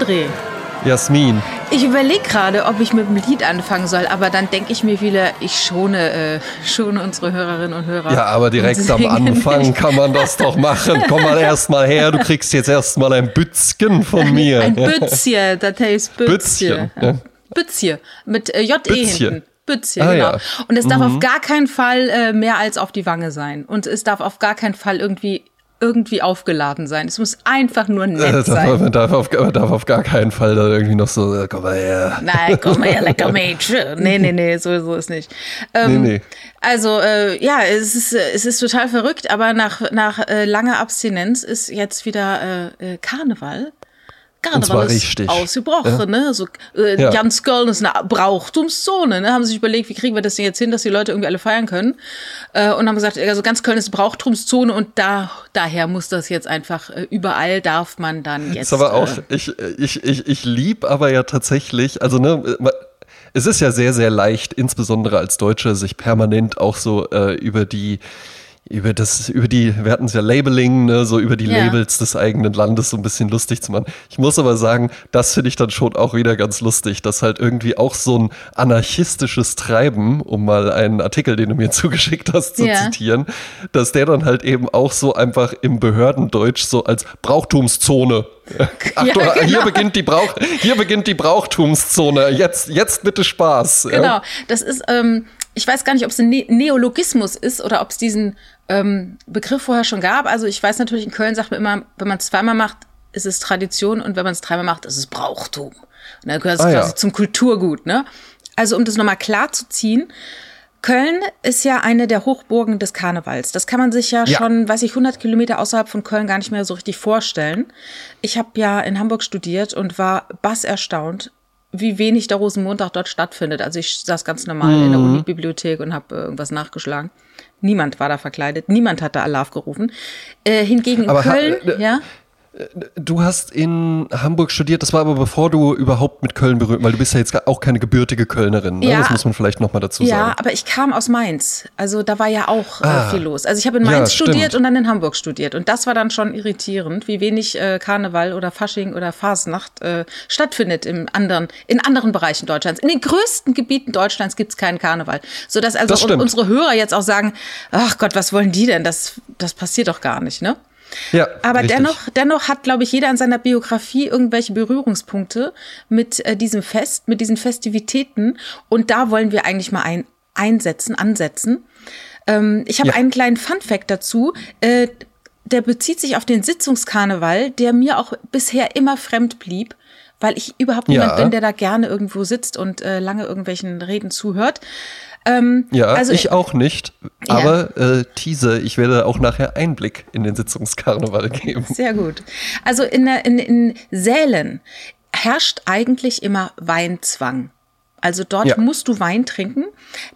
André. Jasmin. Ich überlege gerade, ob ich mit dem Lied anfangen soll, aber dann denke ich mir wieder, ich schone, äh, schone unsere Hörerinnen und Hörer. Ja, aber direkt am Anfang nicht. kann man das doch machen. Komm mal erstmal her, du kriegst jetzt erstmal ein Bützchen von mir. Ein Bützchen, das heißt Bützchen. Bützchen, ja. Bützchen mit äh, J-E hinten. Bützchen, ah, genau. Ja. Und es darf mhm. auf gar keinen Fall äh, mehr als auf die Wange sein. Und es darf auf gar keinen Fall irgendwie irgendwie aufgeladen sein. Es muss einfach nur nett äh, sein. Man darf, auf, man darf auf gar keinen Fall da irgendwie noch so, äh, komm mal her. Nein, komm mal her, lecker Mädchen. Nee, nee, nee, so, so ist nicht. Ähm, nee, nee. Also, äh, ja, es ist, es ist total verrückt, aber nach, nach äh, langer Abstinenz ist jetzt wieder äh, äh Karneval. Karneval ist richtig. ausgebrochen, ja. ne? So, äh, ja. ganz Köln ist eine Brauchtumszone, ne? Haben sich überlegt, wie kriegen wir das denn jetzt hin, dass die Leute irgendwie alle feiern können? Äh, und haben gesagt, also ganz Köln ist Brauchtumszone und da, daher muss das jetzt einfach, äh, überall darf man dann jetzt. Ist aber auch, äh, ich, ich, ich, ich lieb aber ja tatsächlich, also ne, es ist ja sehr, sehr leicht, insbesondere als Deutsche, sich permanent auch so äh, über die über das, über die, wir hatten es ja Labeling, ne, so über die ja. Labels des eigenen Landes so ein bisschen lustig zu machen. Ich muss aber sagen, das finde ich dann schon auch wieder ganz lustig, dass halt irgendwie auch so ein anarchistisches Treiben, um mal einen Artikel, den du mir zugeschickt hast, zu ja. zitieren, dass der dann halt eben auch so einfach im Behördendeutsch so als Brauchtumszone Ach, ja, genau. hier, beginnt die Brauch, hier beginnt die Brauchtumszone. Jetzt, jetzt bitte Spaß. Genau, das ist, ähm, ich weiß gar nicht, ob es ein ne Neologismus ist oder ob es diesen ähm, Begriff vorher schon gab. Also ich weiß natürlich, in Köln sagt man immer, wenn man es zweimal macht, ist es Tradition und wenn man es dreimal macht, ist es Brauchtum. Und dann gehört es ah, quasi ja. zum Kulturgut. Ne? Also um das nochmal klar zu ziehen, Köln ist ja eine der Hochburgen des Karnevals. Das kann man sich ja, ja, schon, weiß ich, 100 Kilometer außerhalb von Köln gar nicht mehr so richtig vorstellen. Ich habe ja in Hamburg studiert und war bass erstaunt, wie wenig der Rosenmontag dort stattfindet. Also ich saß ganz normal mhm. in der mhm. Unibibliothek und habe äh, irgendwas nachgeschlagen. Niemand war da verkleidet, niemand hat da Alarv gerufen. Äh, hingegen in Aber Köln, äh, ja. Du hast in Hamburg studiert, das war aber bevor du überhaupt mit Köln berührt, weil du bist ja jetzt auch keine gebürtige Kölnerin. Ne? Ja, das muss man vielleicht nochmal dazu sagen. Ja, aber ich kam aus Mainz. Also da war ja auch äh, ah, äh, viel los. Also ich habe in Mainz ja, studiert und dann in Hamburg studiert. Und das war dann schon irritierend, wie wenig äh, Karneval oder Fasching oder Fasnacht äh, stattfindet im anderen, in anderen Bereichen Deutschlands. In den größten Gebieten Deutschlands gibt es keinen Karneval. Sodass also das unsere Hörer jetzt auch sagen, ach Gott, was wollen die denn? Das, das passiert doch gar nicht, ne? Ja, Aber richtig. dennoch, dennoch hat, glaube ich, jeder in seiner Biografie irgendwelche Berührungspunkte mit äh, diesem Fest, mit diesen Festivitäten. Und da wollen wir eigentlich mal ein, einsetzen, ansetzen. Ähm, ich habe ja. einen kleinen Fun-Fact dazu. Äh, der bezieht sich auf den Sitzungskarneval, der mir auch bisher immer fremd blieb weil ich überhaupt niemand ja. bin, der da gerne irgendwo sitzt und äh, lange irgendwelchen Reden zuhört. Ähm, ja, also, ich auch nicht. Aber ja. äh, Tease, ich werde auch nachher Einblick in den Sitzungskarneval geben. Sehr gut. Also in, in, in Sälen herrscht eigentlich immer Weinzwang. Also dort ja. musst du Wein trinken.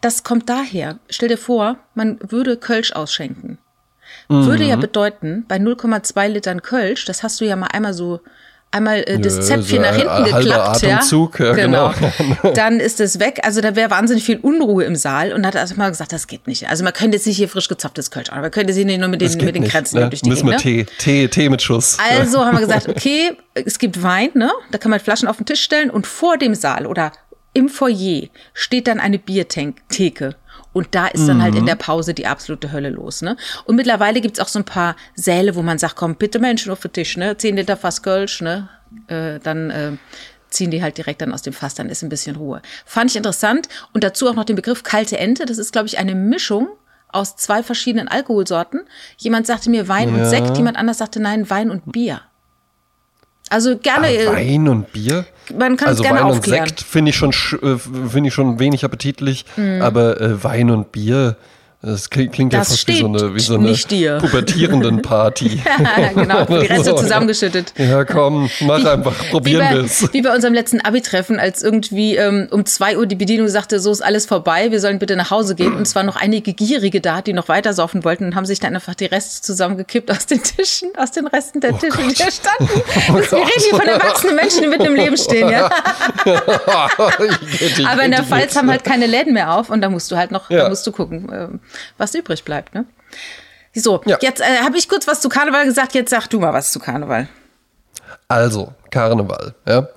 Das kommt daher. Stell dir vor, man würde Kölsch ausschenken. Mhm. Würde ja bedeuten, bei 0,2 Litern Kölsch, das hast du ja mal einmal so einmal äh, das Zäpfchen nach hinten geklappt, Atemzug, ja, ja genau. genau. Dann ist es weg. Also da wäre wahnsinnig viel Unruhe im Saal und hat erstmal gesagt, das geht nicht. Also man könnte jetzt nicht hier frisch gezapftes Kölsch, aber man könnte sie nicht nur mit den, mit den Grenzen ne? durch die Müssen wir ne? Tee, Tee, Tee mit Schuss. Also haben wir gesagt, okay, es gibt Wein, ne? Da kann man Flaschen auf den Tisch stellen und vor dem Saal oder im Foyer steht dann eine Biertheke. Und da ist dann halt in mhm. der Pause die absolute Hölle los. Ne? Und mittlerweile gibt's auch so ein paar Säle, wo man sagt, komm, bitte Menschen auf den Tisch, ne? Zehn Liter Fass Kölsch, ne? Äh, dann äh, ziehen die halt direkt dann aus dem Fass, dann ist ein bisschen Ruhe. Fand ich interessant. Und dazu auch noch den Begriff kalte Ente. Das ist, glaube ich, eine Mischung aus zwei verschiedenen Alkoholsorten. Jemand sagte mir Wein ja. und Sekt, jemand anders sagte nein, Wein und Bier. Also gerne. Ah, Wein und Bier? Man kann also es gerne Wein aufklären. und Sekt finde ich schon äh, finde ich schon wenig appetitlich, mhm. aber äh, Wein und Bier das klingt, klingt das ja fast wie so eine, wie so eine pubertierenden Party. ja, genau, die Reste so. zusammengeschüttet. Ja, komm, mach wie, einfach, probieren wir es. Wie bei unserem letzten Abi-Treffen, als irgendwie ähm, um zwei Uhr die Bedienung sagte, so ist alles vorbei, wir sollen bitte nach Hause gehen. Und es waren noch einige Gierige da, die noch weiter saufen wollten und haben sich dann einfach die Reste zusammengekippt aus den Tischen, aus den Resten der oh Tische, Gott. die da standen. Oh wir reden hier von erwachsenen Menschen, die mitten im Leben stehen, ja. Aber in der Pfalz haben halt keine Läden mehr auf und da musst du halt noch, ja. da musst du gucken. Was übrig bleibt. Ne? So, ja. jetzt äh, habe ich kurz was zu Karneval gesagt, jetzt sag du mal was zu Karneval. Also, Karneval. Ja?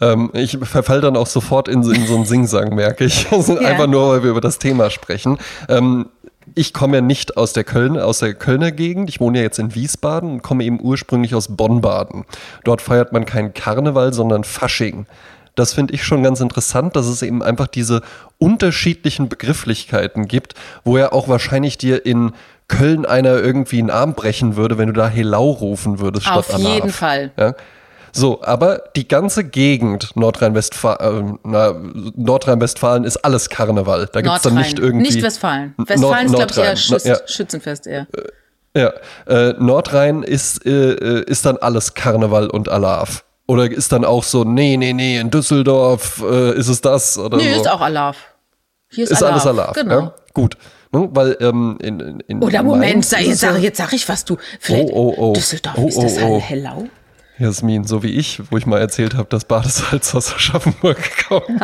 Ähm, ich verfall dann auch sofort in, in so einen Singsang, merke ich. ja. Einfach nur, weil wir über das Thema sprechen. Ähm, ich komme ja nicht aus der Köln, aus der Kölner Gegend. Ich wohne ja jetzt in Wiesbaden und komme eben ursprünglich aus Bonn-Baden. Dort feiert man keinen Karneval, sondern Fasching. Das finde ich schon ganz interessant, dass es eben einfach diese unterschiedlichen Begrifflichkeiten gibt, wo ja auch wahrscheinlich dir in Köln einer irgendwie einen Arm brechen würde, wenn du da Helau rufen würdest statt Auf jeden Fall. Ja? So, aber die ganze Gegend Nordrhein-Westfalen, äh, Nordrhein-Westfalen ist alles Karneval. Da gibt es dann nicht irgendwie. Nicht Westfalen. Westfalen Nord ist, glaube ich, eher Schütz, ja. Schützenfest eher. Äh, ja, äh, Nordrhein ist, äh, äh, ist dann alles Karneval und Alarv. Oder ist dann auch so, nee, nee, nee, in Düsseldorf äh, ist es das? Oder nee, so. ist auch Alarv. Hier ist, ist Alarv. alles Alarv. Genau. Ja? Gut. Ne? Weil ähm, in, in Oder Moment, sag, jetzt, sag, jetzt sag ich was du. Vielleicht oh, oh, oh. Düsseldorf, oh, ist das oh, oh. Hellau? Jasmin, so wie ich, wo ich mal erzählt habe, dass Badesalz aus Aschaffenburg kommt.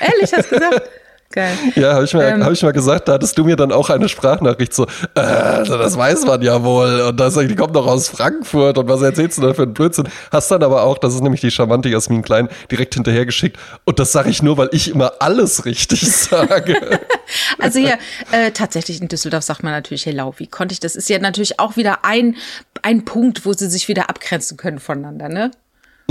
Ehrlich, hast du gesagt? Geil. Ja, habe ich, mal, ähm, hab ich mal gesagt, da hattest du mir dann auch eine Sprachnachricht so, äh, das weiß man ja wohl und das, die kommt doch aus Frankfurt und was erzählst du da für einen Blödsinn? Hast dann aber auch, das ist nämlich die charmante Jasmin Klein, direkt hinterhergeschickt und das sage ich nur, weil ich immer alles richtig sage. also ja, äh, tatsächlich in Düsseldorf sagt man natürlich Hello, wie konnte ich das? Ist ja natürlich auch wieder ein, ein Punkt, wo sie sich wieder abgrenzen können voneinander, ne?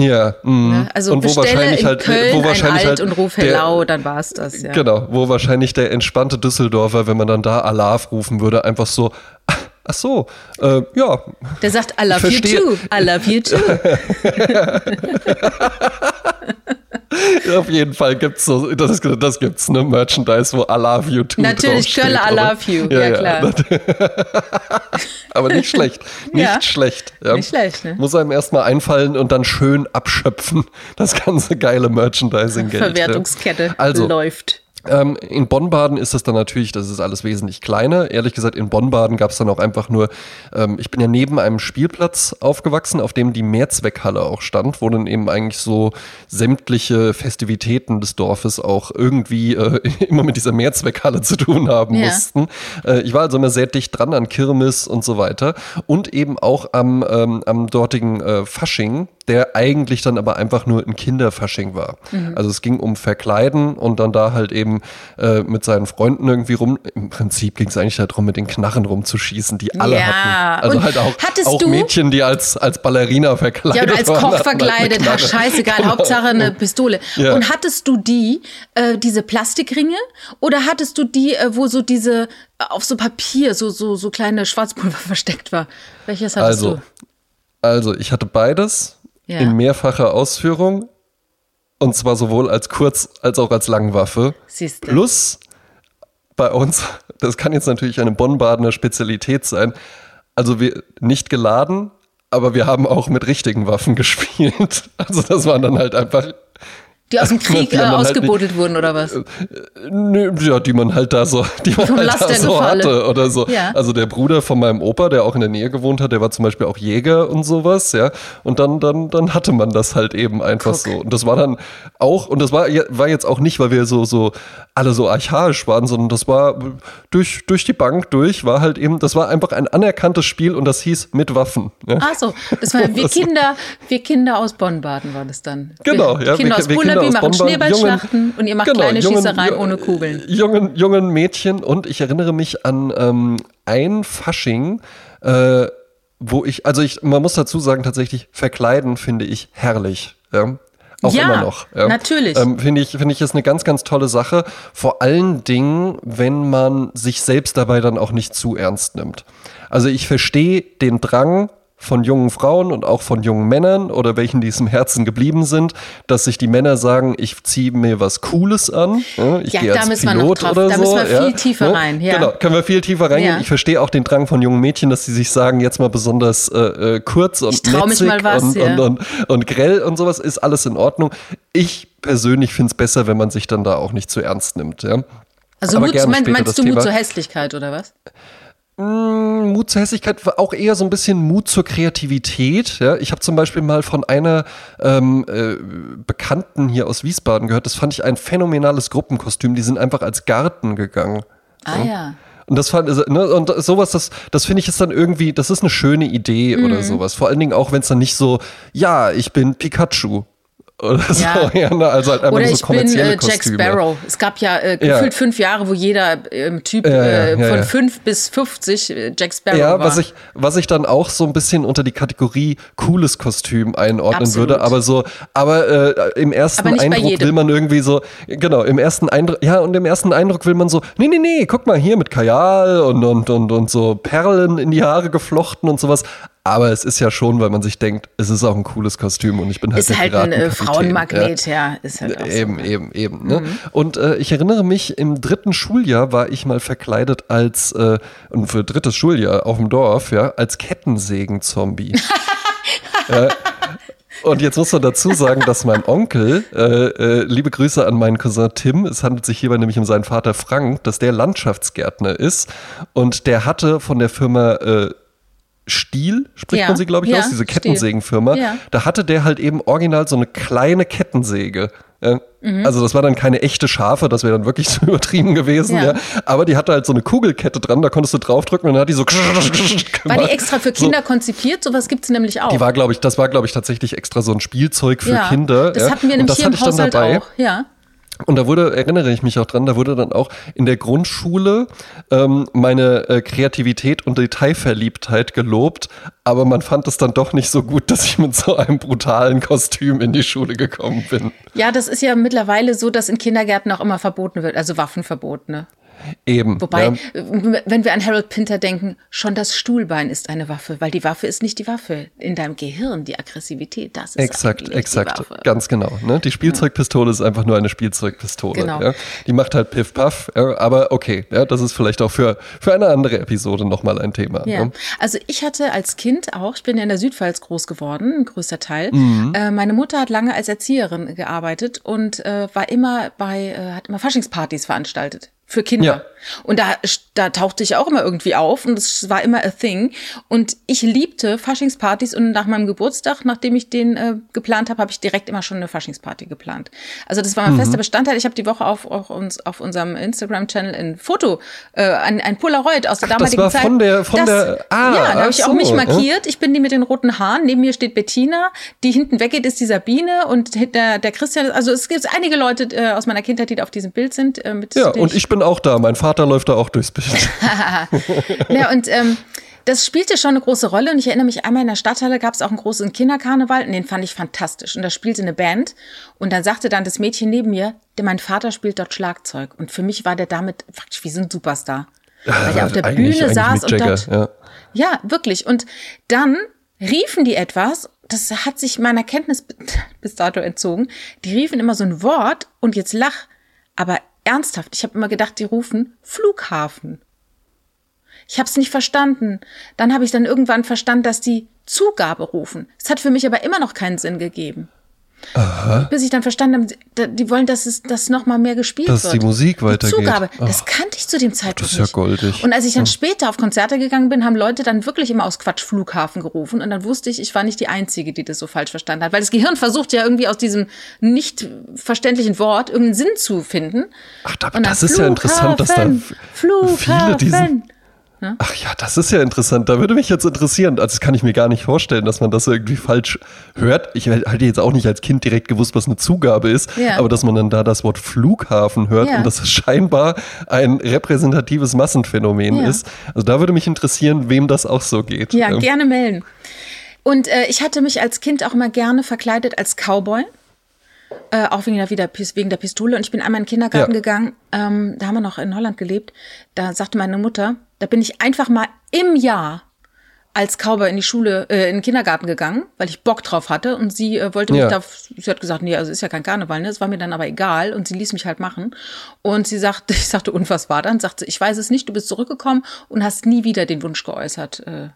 Ja, mh. Ne? also und wo wahrscheinlich halt, Köln wo wahrscheinlich ein Alt halt und ruf Hellau, dann war es das, ja. Genau, wo wahrscheinlich der entspannte Düsseldorfer, wenn man dann da Alarv rufen würde, einfach so, ach so, äh, ja. Der sagt, I love you too, I love you too. Auf jeden Fall gibt's so, das, das gibt's, ne, Merchandise, wo I love you too Natürlich, Kölle I love you, ja, ja klar. Aber nicht schlecht, nicht ja, schlecht. Ja. Nicht schlecht, ne? Muss einem erstmal einfallen und dann schön abschöpfen, das ganze geile Merchandising-Geld. Verwertungskette also, läuft. Ähm, in Bonn-Baden ist das dann natürlich, das ist alles wesentlich kleiner. Ehrlich gesagt, in Bonn-Baden gab es dann auch einfach nur, ähm, ich bin ja neben einem Spielplatz aufgewachsen, auf dem die Mehrzweckhalle auch stand, wo dann eben eigentlich so sämtliche Festivitäten des Dorfes auch irgendwie äh, immer mit dieser Mehrzweckhalle zu tun haben ja. mussten. Äh, ich war also immer sehr dicht dran an Kirmes und so weiter und eben auch am, ähm, am dortigen äh, Fasching, der eigentlich dann aber einfach nur ein Kinderfasching war. Mhm. Also es ging um Verkleiden und dann da halt eben äh, mit seinen Freunden irgendwie rum. Im Prinzip ging es eigentlich darum, mit den Knarren rumzuschießen, die alle ja. hatten. Also und halt auch, auch Mädchen, die als, als Ballerina verkleidet waren. Ja, oder als Koch halt verkleidet. Halt scheißegal, genau. Hauptsache eine Pistole. Ja. Und hattest du die, äh, diese Plastikringe? Oder hattest du die, äh, wo so diese äh, auf so Papier, so, so, so kleine Schwarzpulver versteckt war? Welches hattest also, du? Also, ich hatte beides ja. in mehrfacher Ausführung. Und zwar sowohl als Kurz- als auch als Langwaffe. Siehste. Plus bei uns, das kann jetzt natürlich eine Bonn-Badener Spezialität sein, also wir nicht geladen, aber wir haben auch mit richtigen Waffen gespielt. Also das waren dann halt einfach die aus dem Krieg äh, ausgebuddelt halt wurden oder was? Äh, nö, ja, die man halt da so, die man halt da so hatte oder so. Ja. Also der Bruder von meinem Opa, der auch in der Nähe gewohnt hat, der war zum Beispiel auch Jäger und sowas, ja. Und dann, dann, dann hatte man das halt eben einfach Guck. so. Und das war dann auch, und das war, war jetzt auch nicht, weil wir so, so alle so archaisch waren, sondern das war durch, durch die Bank durch, war halt eben, das war einfach ein anerkanntes Spiel und das hieß mit Waffen. Ja. Ach so, das war wir Kinder, wir Kinder aus Bonn-Baden war das dann. Genau, wir, ja. Kinder wir, aus wir, wir machen Schneeballschlachten und ihr macht genau, kleine jungen, Schießereien ohne Kugeln. Jungen, jungen Mädchen und ich erinnere mich an ähm, ein Fasching, äh, wo ich, also ich, man muss dazu sagen, tatsächlich verkleiden finde ich herrlich. Ja? Auch ja, immer noch. Ja. Natürlich. Ähm, finde ich, finde ich, ist eine ganz, ganz tolle Sache. Vor allen Dingen, wenn man sich selbst dabei dann auch nicht zu ernst nimmt. Also ich verstehe den Drang, von jungen Frauen und auch von jungen Männern oder welchen, die es im Herzen geblieben sind, dass sich die Männer sagen, ich ziehe mir was Cooles an. Ja, ich ja, gehe als Pilot oder da so. Da müssen wir viel tiefer ja, rein. Ja. Genau, können wir viel tiefer reingehen. Ich verstehe auch den Drang von jungen Mädchen, dass sie sich sagen, jetzt mal besonders äh, äh kurz und netzig was, und, und, und, und grell und sowas, ist alles in Ordnung. Ich persönlich finde es besser, wenn man sich dann da auch nicht zu ernst nimmt. Ja. Also Mut, meinst, meinst du Mut zur Hässlichkeit oder was? Mm, Mut zur Hässlichkeit war auch eher so ein bisschen Mut zur Kreativität. Ja? Ich habe zum Beispiel mal von einer ähm, äh, Bekannten hier aus Wiesbaden gehört, das fand ich ein phänomenales Gruppenkostüm. Die sind einfach als Garten gegangen. Ah ja. Und das fand, also, ne, und sowas, das, das finde ich ist dann irgendwie, das ist eine schöne Idee mhm. oder sowas. Vor allen Dingen auch, wenn es dann nicht so, ja, ich bin Pikachu oder so. Ja. Ne? also halt einfach oder so ich bin äh, Jack Sparrow. Es gab ja äh, gefühlt fünf Jahre, wo jeder ähm, Typ äh, von fünf bis 50 äh, Jack Sparrow ja, war. Was ich, was ich dann auch so ein bisschen unter die Kategorie cooles Kostüm einordnen Absolut. würde, aber so, aber äh, im ersten Eindruck will man irgendwie so, genau, im ersten Eindruck, ja, und im ersten Eindruck will man so, nee, nee, nee, guck mal hier mit Kajal und, und, und, und so Perlen in die Haare geflochten und sowas. Aber es ist ja schon, weil man sich denkt, es ist auch ein cooles Kostüm und ich bin halt ist halt ein äh, Frauenmagnet, ja. ja. Ist halt eben, so. eben, eben. Ne? Mhm. Und äh, ich erinnere mich, im dritten Schuljahr war ich mal verkleidet als, äh, und für drittes Schuljahr auf dem Dorf, ja, als Kettensägen-Zombie. äh, und jetzt muss man dazu sagen, dass mein Onkel, äh, äh, liebe Grüße an meinen Cousin Tim, es handelt sich hierbei nämlich um seinen Vater Frank, dass der Landschaftsgärtner ist und der hatte von der Firma äh, Stiel, spricht ja. man sie, glaube ich, ja, aus, diese Kettensägenfirma. Ja. Da hatte der halt eben original so eine kleine Kettensäge. Mhm. Also das war dann keine echte Schafe, das wäre dann wirklich so übertrieben gewesen, ja. ja. Aber die hatte halt so eine Kugelkette dran, da konntest du draufdrücken und dann hat die so War die extra für Kinder so. konzipiert? Sowas gibt es nämlich auch. Die war, glaube ich, das war, glaube ich, tatsächlich extra so ein Spielzeug für. Kinder. Das hatten wir nämlich hier im Haushalt auch, ja. Und da wurde, erinnere ich mich auch dran, da wurde dann auch in der Grundschule ähm, meine äh, Kreativität und Detailverliebtheit gelobt, aber man fand es dann doch nicht so gut, dass ich mit so einem brutalen Kostüm in die Schule gekommen bin. Ja, das ist ja mittlerweile so, dass in Kindergärten auch immer verboten wird, also Waffenverbot, ne? Eben. Wobei, ja. wenn wir an Harold Pinter denken, schon das Stuhlbein ist eine Waffe, weil die Waffe ist nicht die Waffe. In deinem Gehirn, die Aggressivität, das ist Exakt, exakt. Die Waffe. Ganz genau. Ne? Die Spielzeugpistole ja. ist einfach nur eine Spielzeugpistole. Genau. Ja? Die macht halt Piff Puff, aber okay, ja, das ist vielleicht auch für, für eine andere Episode nochmal ein Thema. Ne? Also ich hatte als Kind auch, ich bin ja in der Südpfalz groß geworden, ein größter Teil. Mhm. Äh, meine Mutter hat lange als Erzieherin gearbeitet und äh, war immer bei, äh, hat immer Faschingspartys veranstaltet für Kinder. Ja. Und da, da tauchte ich auch immer irgendwie auf und es war immer a thing. Und ich liebte Faschingspartys und nach meinem Geburtstag, nachdem ich den äh, geplant habe, habe ich direkt immer schon eine Faschingsparty geplant. Also das war mein mhm. fester Bestandteil. Ich habe die Woche auf, auf, uns, auf unserem Instagram-Channel ein Foto, äh, ein, ein Polaroid aus der Ach, damaligen das war Zeit. Von der, von das, der, ah, ja, da habe ich so, auch mich markiert. Ich bin die mit den roten Haaren. Neben mir steht Bettina. Die hinten weggeht, ist die Sabine und der, der Christian. Also es gibt einige Leute äh, aus meiner Kindheit, die da auf diesem Bild sind. Äh, mit, ja, und ich bin auch da. Mein Vater läuft da auch durchs Bild. ja, und ähm, das spielte schon eine große Rolle und ich erinnere mich einmal in der Stadthalle gab es auch einen großen Kinderkarneval und den fand ich fantastisch und da spielte eine Band und dann sagte dann das Mädchen neben mir, der mein Vater spielt dort Schlagzeug und für mich war der damit faktisch wie so ein Superstar, weil er auf der Bühne eigentlich saß und dort ja. ja wirklich und dann riefen die etwas das hat sich meiner Kenntnis bis dato entzogen. Die riefen immer so ein Wort und jetzt lach, aber ernsthaft, ich habe immer gedacht, die rufen Flughafen. Ich habe es nicht verstanden. Dann habe ich dann irgendwann verstanden, dass die Zugabe rufen. Es hat für mich aber immer noch keinen Sinn gegeben. Aha. Bis ich dann verstanden habe, die wollen, dass es das noch mal mehr gespielt dass wird. Dass die Musik weitergeht. Die Zugabe, Ach, das kannte ich zu dem Zeitpunkt Das ist ja goldig. Und als ich dann ja. später auf Konzerte gegangen bin, haben Leute dann wirklich immer aus Quatsch Flughafen gerufen und dann wusste ich, ich war nicht die Einzige, die das so falsch verstanden hat, weil das Gehirn versucht ja irgendwie aus diesem nicht verständlichen Wort irgendeinen Sinn zu finden. Ach, da, das ist ja interessant, dass da viele diesen Ne? Ach ja, das ist ja interessant. Da würde mich jetzt interessieren. Also das kann ich mir gar nicht vorstellen, dass man das irgendwie falsch hört. Ich hätte jetzt auch nicht als Kind direkt gewusst, was eine Zugabe ist, ja. aber dass man dann da das Wort Flughafen hört ja. und dass es scheinbar ein repräsentatives Massenphänomen ja. ist. Also da würde mich interessieren, wem das auch so geht. Ja, gerne melden. Und äh, ich hatte mich als Kind auch immer gerne verkleidet als Cowboy. Äh, auch wegen der, wieder, wegen der Pistole. Und ich bin einmal in den Kindergarten gegangen, ähm, da haben wir noch in Holland gelebt. Da sagte meine Mutter, da bin ich einfach mal im Jahr als Cowboy in die Schule, äh, in den Kindergarten gegangen, weil ich Bock drauf hatte und sie äh, wollte mich ja. da, sie hat gesagt, nee, also ist ja kein Karneval, ne? Es war mir dann aber egal und sie ließ mich halt machen. Und sie sagte, ich sagte, und was war dann? Sagte, ich weiß es nicht, du bist zurückgekommen und hast nie wieder den Wunsch geäußert, äh,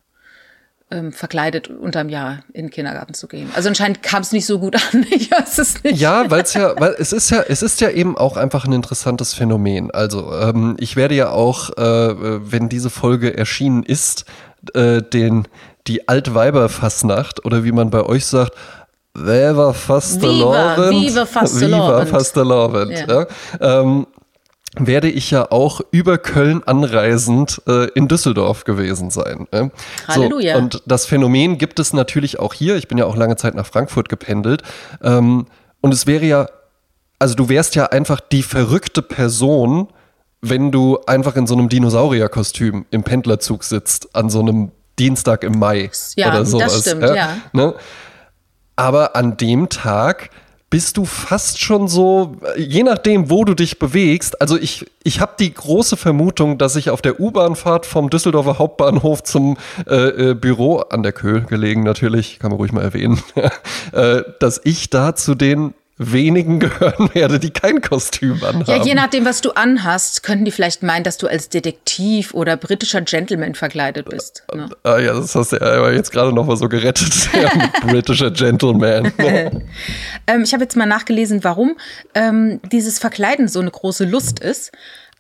ähm, verkleidet unterm Jahr in den Kindergarten zu gehen. Also anscheinend kam es nicht so gut an. Ich weiß es nicht. Ja, weil es ja, weil es ist ja, es ist ja eben auch einfach ein interessantes Phänomen. Also ähm, ich werde ja auch, äh, wenn diese Folge erschienen ist, äh, den die Altweiberfassnacht oder wie man bei euch sagt, Viva Fastelovend. Viva, Viva Fastelovend. Viva Fastelovend. Ja. Ja. Ähm, werde ich ja auch über Köln anreisend äh, in Düsseldorf gewesen sein. Äh? Halleluja. So, und das Phänomen gibt es natürlich auch hier. Ich bin ja auch lange Zeit nach Frankfurt gependelt. Ähm, und es wäre ja, also du wärst ja einfach die verrückte Person, wenn du einfach in so einem Dinosaurierkostüm im Pendlerzug sitzt, an so einem Dienstag im Mai ja, oder sowas. Das stimmt, ja. ja. Ne? Aber an dem Tag bist du fast schon so, je nachdem, wo du dich bewegst. Also ich, ich habe die große Vermutung, dass ich auf der U-Bahnfahrt vom Düsseldorfer Hauptbahnhof zum äh, äh, Büro an der Köhl gelegen, natürlich, kann man ruhig mal erwähnen, äh, dass ich da zu den wenigen gehören werde, die kein Kostüm anhaben. Ja, je nachdem, was du anhast, könnten die vielleicht meinen, dass du als Detektiv oder britischer Gentleman verkleidet bist. Ne? Ah ja, das hast du ja jetzt gerade noch mal so gerettet. britischer Gentleman. ähm, ich habe jetzt mal nachgelesen, warum ähm, dieses Verkleiden so eine große Lust ist.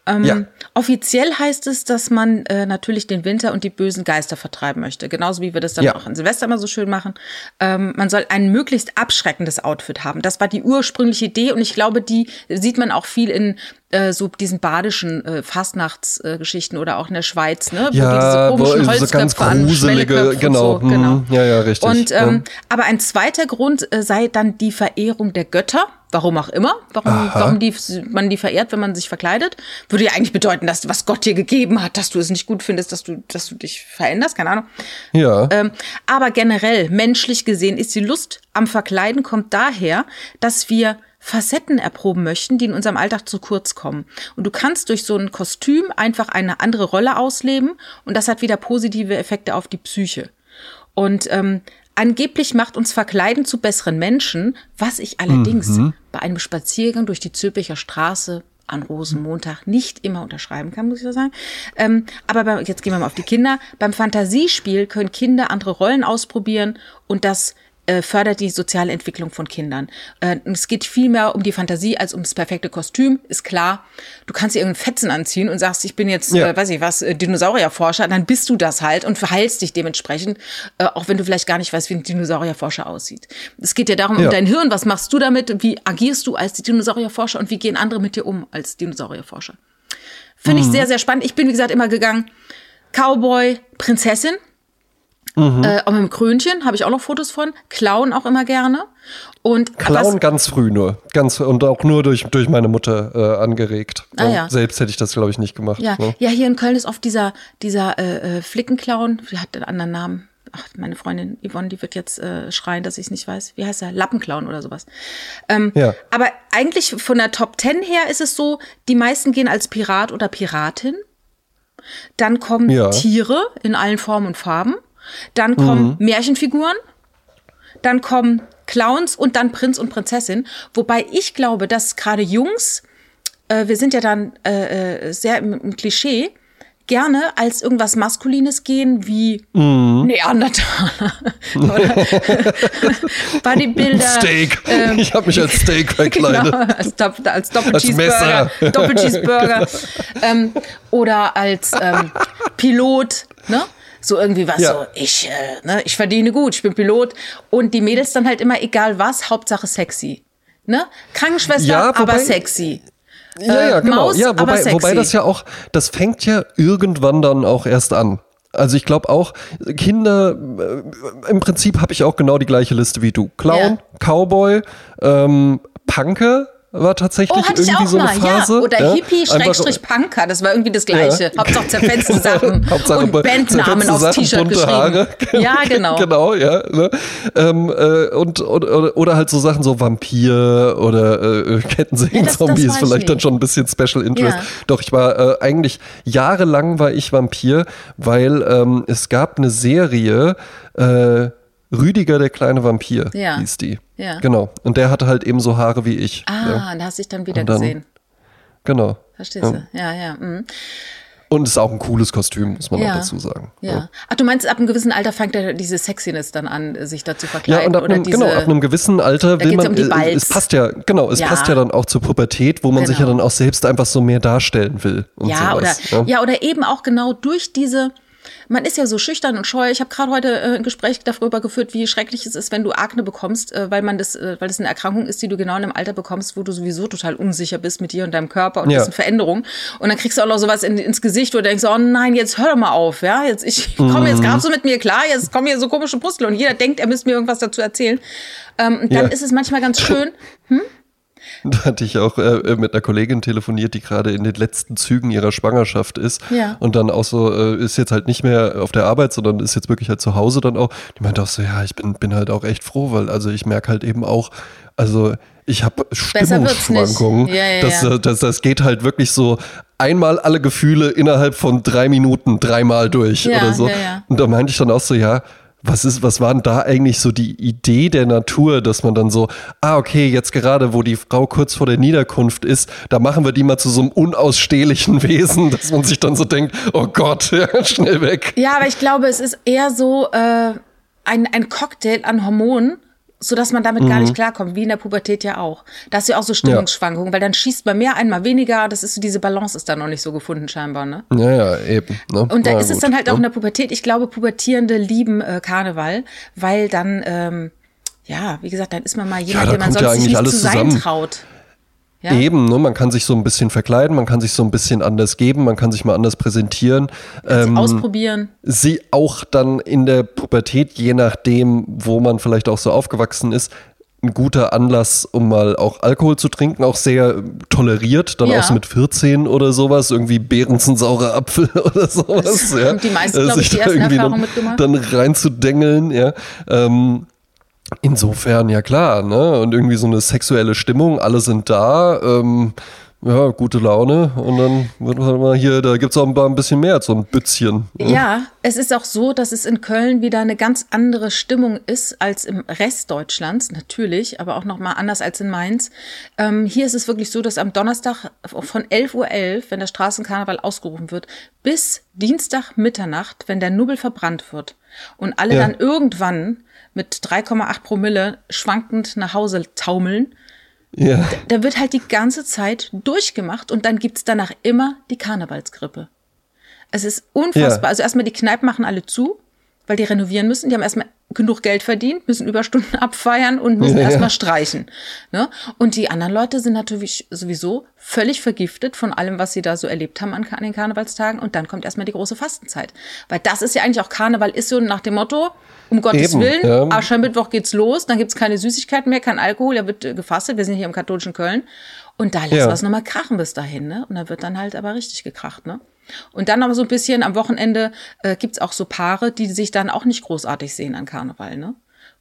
Ähm, ja. Offiziell heißt es, dass man äh, natürlich den Winter und die bösen Geister vertreiben möchte. Genauso wie wir das dann ja. auch an Silvester immer so schön machen. Ähm, man soll ein möglichst abschreckendes Outfit haben. Das war die ursprüngliche Idee und ich glaube, die sieht man auch viel in äh, so diesen badischen äh, Fastnachtsgeschichten äh, oder auch in der Schweiz, ne? Wo ja, diese komischen Holzköpfe so an, gruselige, genau. So, genau. Ja, ja, richtig. Und ähm, ja. aber ein zweiter Grund äh, sei dann die Verehrung der Götter. Warum auch immer, warum, warum die, man die verehrt, wenn man sich verkleidet, würde ja eigentlich bedeuten, dass was Gott dir gegeben hat, dass du es nicht gut findest, dass du, dass du dich veränderst, keine Ahnung. Ja. Ähm, aber generell, menschlich gesehen, ist die Lust am Verkleiden kommt daher, dass wir Facetten erproben möchten, die in unserem Alltag zu kurz kommen. Und du kannst durch so ein Kostüm einfach eine andere Rolle ausleben und das hat wieder positive Effekte auf die Psyche. Und ähm, angeblich macht uns Verkleiden zu besseren Menschen, was ich allerdings mhm. Bei einem Spaziergang durch die Zülpicher Straße an Rosenmontag nicht immer unterschreiben kann, muss ich so sagen. Ähm, aber bei, jetzt gehen wir mal auf die Kinder. Beim Fantasiespiel können Kinder andere Rollen ausprobieren und das fördert die soziale Entwicklung von Kindern. Äh, es geht viel mehr um die Fantasie als ums perfekte Kostüm, ist klar. Du kannst dir irgendeinen Fetzen anziehen und sagst, ich bin jetzt, ja. äh, weiß ich was, äh, Dinosaurierforscher, dann bist du das halt und verheilst dich dementsprechend, äh, auch wenn du vielleicht gar nicht weißt, wie ein Dinosaurierforscher aussieht. Es geht ja darum, ja. um dein Hirn, was machst du damit, wie agierst du als Dinosaurierforscher und wie gehen andere mit dir um als Dinosaurierforscher. Finde mhm. ich sehr, sehr spannend. Ich bin, wie gesagt, immer gegangen, Cowboy, Prinzessin, Mhm. Äh, auch mit dem Krönchen habe ich auch noch Fotos von. Clown auch immer gerne. Und Clown ganz früh nur. Ganz, und auch nur durch, durch meine Mutter äh, angeregt. Ah, ja. Selbst hätte ich das, glaube ich, nicht gemacht. Ja. Ne? ja, hier in Köln ist oft dieser, dieser äh, äh Flickenclown, wie hat den anderen Namen? Ach, meine Freundin Yvonne, die wird jetzt äh, schreien, dass ich es nicht weiß. Wie heißt er? Lappenclown oder sowas. Ähm, ja. Aber eigentlich von der Top Ten her ist es so, die meisten gehen als Pirat oder Piratin. Dann kommen ja. Tiere in allen Formen und Farben. Dann kommen mhm. Märchenfiguren, dann kommen Clowns und dann Prinz und Prinzessin. Wobei ich glaube, dass gerade Jungs, äh, wir sind ja dann äh, äh sehr im, im Klischee, gerne als irgendwas Maskulines gehen, wie mm. Neandertaler oder Bodybuilder. Steak. Ähm, ich habe mich als Steak verkleidet. Genau, als, als Doppelcheeseburger. Doppelcheeseburger. ähm, oder als ähm, Pilot. Ne? So irgendwie was ja. so, ich, äh, ne, ich verdiene gut, ich bin Pilot. Und die Mädels dann halt immer, egal was, Hauptsache sexy. Ne? Krankenschwester, ja, wobei, aber sexy. Ja, ja, äh, genau. Maus, ja, wobei, wobei das ja auch, das fängt ja irgendwann dann auch erst an. Also ich glaube auch, Kinder, äh, im Prinzip habe ich auch genau die gleiche Liste wie du. Clown, ja. Cowboy, ähm, Punker, war tatsächlich oh, irgendwie so eine mal. Phase. Ja. Oder ja? Hippie Schrägstrich Punker, das war irgendwie das Gleiche. Ja. Hauptsache zerfetzte Sachen Hauptsache und Bandnamen aufs T-Shirt geschrieben. Haare. Ja, genau. genau, ja. Ne? Ähm, äh, und, oder, oder halt so Sachen so Vampir oder äh, Kettensägen-Zombies, ja, vielleicht dann schon ein bisschen Special Interest. Doch, ich war äh, eigentlich jahrelang war ich Vampir, weil ähm, es gab eine Serie, äh, Rüdiger, der kleine Vampir, ja. hieß die. Ja. Genau. Und der hatte halt eben so Haare wie ich. Ah, ja. da hast du dich dann wieder dann, gesehen. Genau. Verstehst du? Ja, ja. Mhm. Und ist auch ein cooles Kostüm, muss man ja, auch dazu sagen. Ja. ja. Ach, du meinst, ab einem gewissen Alter fängt diese Sexiness dann an, sich da zu verkleiden? Ja, und ab einem, diese, genau, ab einem gewissen Alter will man, um äh, es passt ja, genau, es ja. passt ja dann auch zur Pubertät, wo man genau. sich ja dann auch selbst einfach so mehr darstellen will. ja, sowas, oder, ja. ja, oder eben auch genau durch diese, man ist ja so schüchtern und scheu. Ich habe gerade heute äh, ein Gespräch darüber geführt, wie schrecklich es ist, wenn du Akne bekommst, äh, weil man das, äh, weil das eine Erkrankung ist, die du genau in einem Alter bekommst, wo du sowieso total unsicher bist mit dir und deinem Körper und ja. sind Veränderungen. Und dann kriegst du auch noch sowas in, ins Gesicht, wo du denkst, oh nein, jetzt hör doch mal auf, ja, jetzt ich komme jetzt mhm. gerade so mit mir klar, jetzt kommen hier so komische Brustel und jeder denkt, er müsste mir irgendwas dazu erzählen. Ähm, dann ja. ist es manchmal ganz schön. Hm? Da hatte ich auch äh, mit einer Kollegin telefoniert, die gerade in den letzten Zügen ihrer Schwangerschaft ist. Ja. Und dann auch so, äh, ist jetzt halt nicht mehr auf der Arbeit, sondern ist jetzt wirklich halt zu Hause dann auch. Die meinte auch so, ja, ich bin, bin halt auch echt froh, weil also ich merke halt eben auch, also ich habe Stimmungsschwankungen. Ja, ja, das, ja. Das, das geht halt wirklich so einmal alle Gefühle innerhalb von drei Minuten dreimal durch oder so. Und da meinte ich dann auch so, ja, was ist, was war denn da eigentlich so die Idee der Natur, dass man dann so, ah, okay, jetzt gerade, wo die Frau kurz vor der Niederkunft ist, da machen wir die mal zu so einem unausstehlichen Wesen, dass man sich dann so denkt, oh Gott, schnell weg. Ja, aber ich glaube, es ist eher so äh, ein, ein Cocktail an Hormonen, so dass man damit mhm. gar nicht mhm. klarkommt, wie in der Pubertät ja auch. Da hast du ja auch so Stimmungsschwankungen, ja. weil dann schießt man mehr, einmal weniger. Das ist so, diese Balance ist da noch nicht so gefunden scheinbar, ne? Ja, ja, eben. Ne? Und da ja, ist gut, es dann halt ne? auch in der Pubertät. Ich glaube, Pubertierende lieben äh, Karneval, weil dann, ähm, ja, wie gesagt, dann ist man mal jemand, ja, der man sonst ja nicht zu sein traut. Ja? Eben, ne? man kann sich so ein bisschen verkleiden, man kann sich so ein bisschen anders geben, man kann sich mal anders präsentieren. Ähm, ausprobieren. Sie auch dann in der Pubertät, je nachdem, wo man vielleicht auch so aufgewachsen ist, ein guter Anlass, um mal auch Alkohol zu trinken, auch sehr toleriert, dann ja. auch so mit 14 oder sowas, irgendwie Behrensen saurer Apfel oder sowas. Ja. Die meisten, glaube ich, die ersten Erfahrungen mitgemacht. Dann reinzudengeln, ja. Ähm, Insofern, ja klar, ne? Und irgendwie so eine sexuelle Stimmung, alle sind da, ähm, ja, gute Laune und dann wird man mal hier, da gibt es auch ein bisschen mehr so ein Bützchen. Ne? Ja, es ist auch so, dass es in Köln wieder eine ganz andere Stimmung ist als im Rest Deutschlands, natürlich, aber auch nochmal anders als in Mainz. Ähm, hier ist es wirklich so, dass am Donnerstag von 11.11 Uhr, .11, wenn der Straßenkarneval ausgerufen wird, bis Dienstag Mitternacht, wenn der Nubbel verbrannt wird und alle ja. dann irgendwann mit 3,8 Promille schwankend nach Hause taumeln. Ja. Da, wird halt die ganze Zeit durchgemacht und dann gibt's danach immer die Karnevalsgrippe. Es ist unfassbar. Ja. Also erstmal die Kneipen machen alle zu, weil die renovieren müssen. Die haben erstmal genug Geld verdient, müssen Überstunden abfeiern und müssen ja, erstmal streichen. Ne? Und die anderen Leute sind natürlich sowieso völlig vergiftet von allem, was sie da so erlebt haben an, an den Karnevalstagen. Und dann kommt erstmal die große Fastenzeit. Weil das ist ja eigentlich auch Karneval, ist so nach dem Motto, um Gottes Eben, Willen, ja. Aschermittwoch geht's los, dann gibt's keine Süßigkeiten mehr, kein Alkohol, er wird äh, gefastet, wir sind hier im katholischen Köln. Und da lassen ja. wir es nochmal krachen bis dahin, ne? Und da wird dann halt aber richtig gekracht, ne? Und dann aber so ein bisschen am Wochenende äh, gibt's auch so Paare, die sich dann auch nicht großartig sehen an Karneval, ne?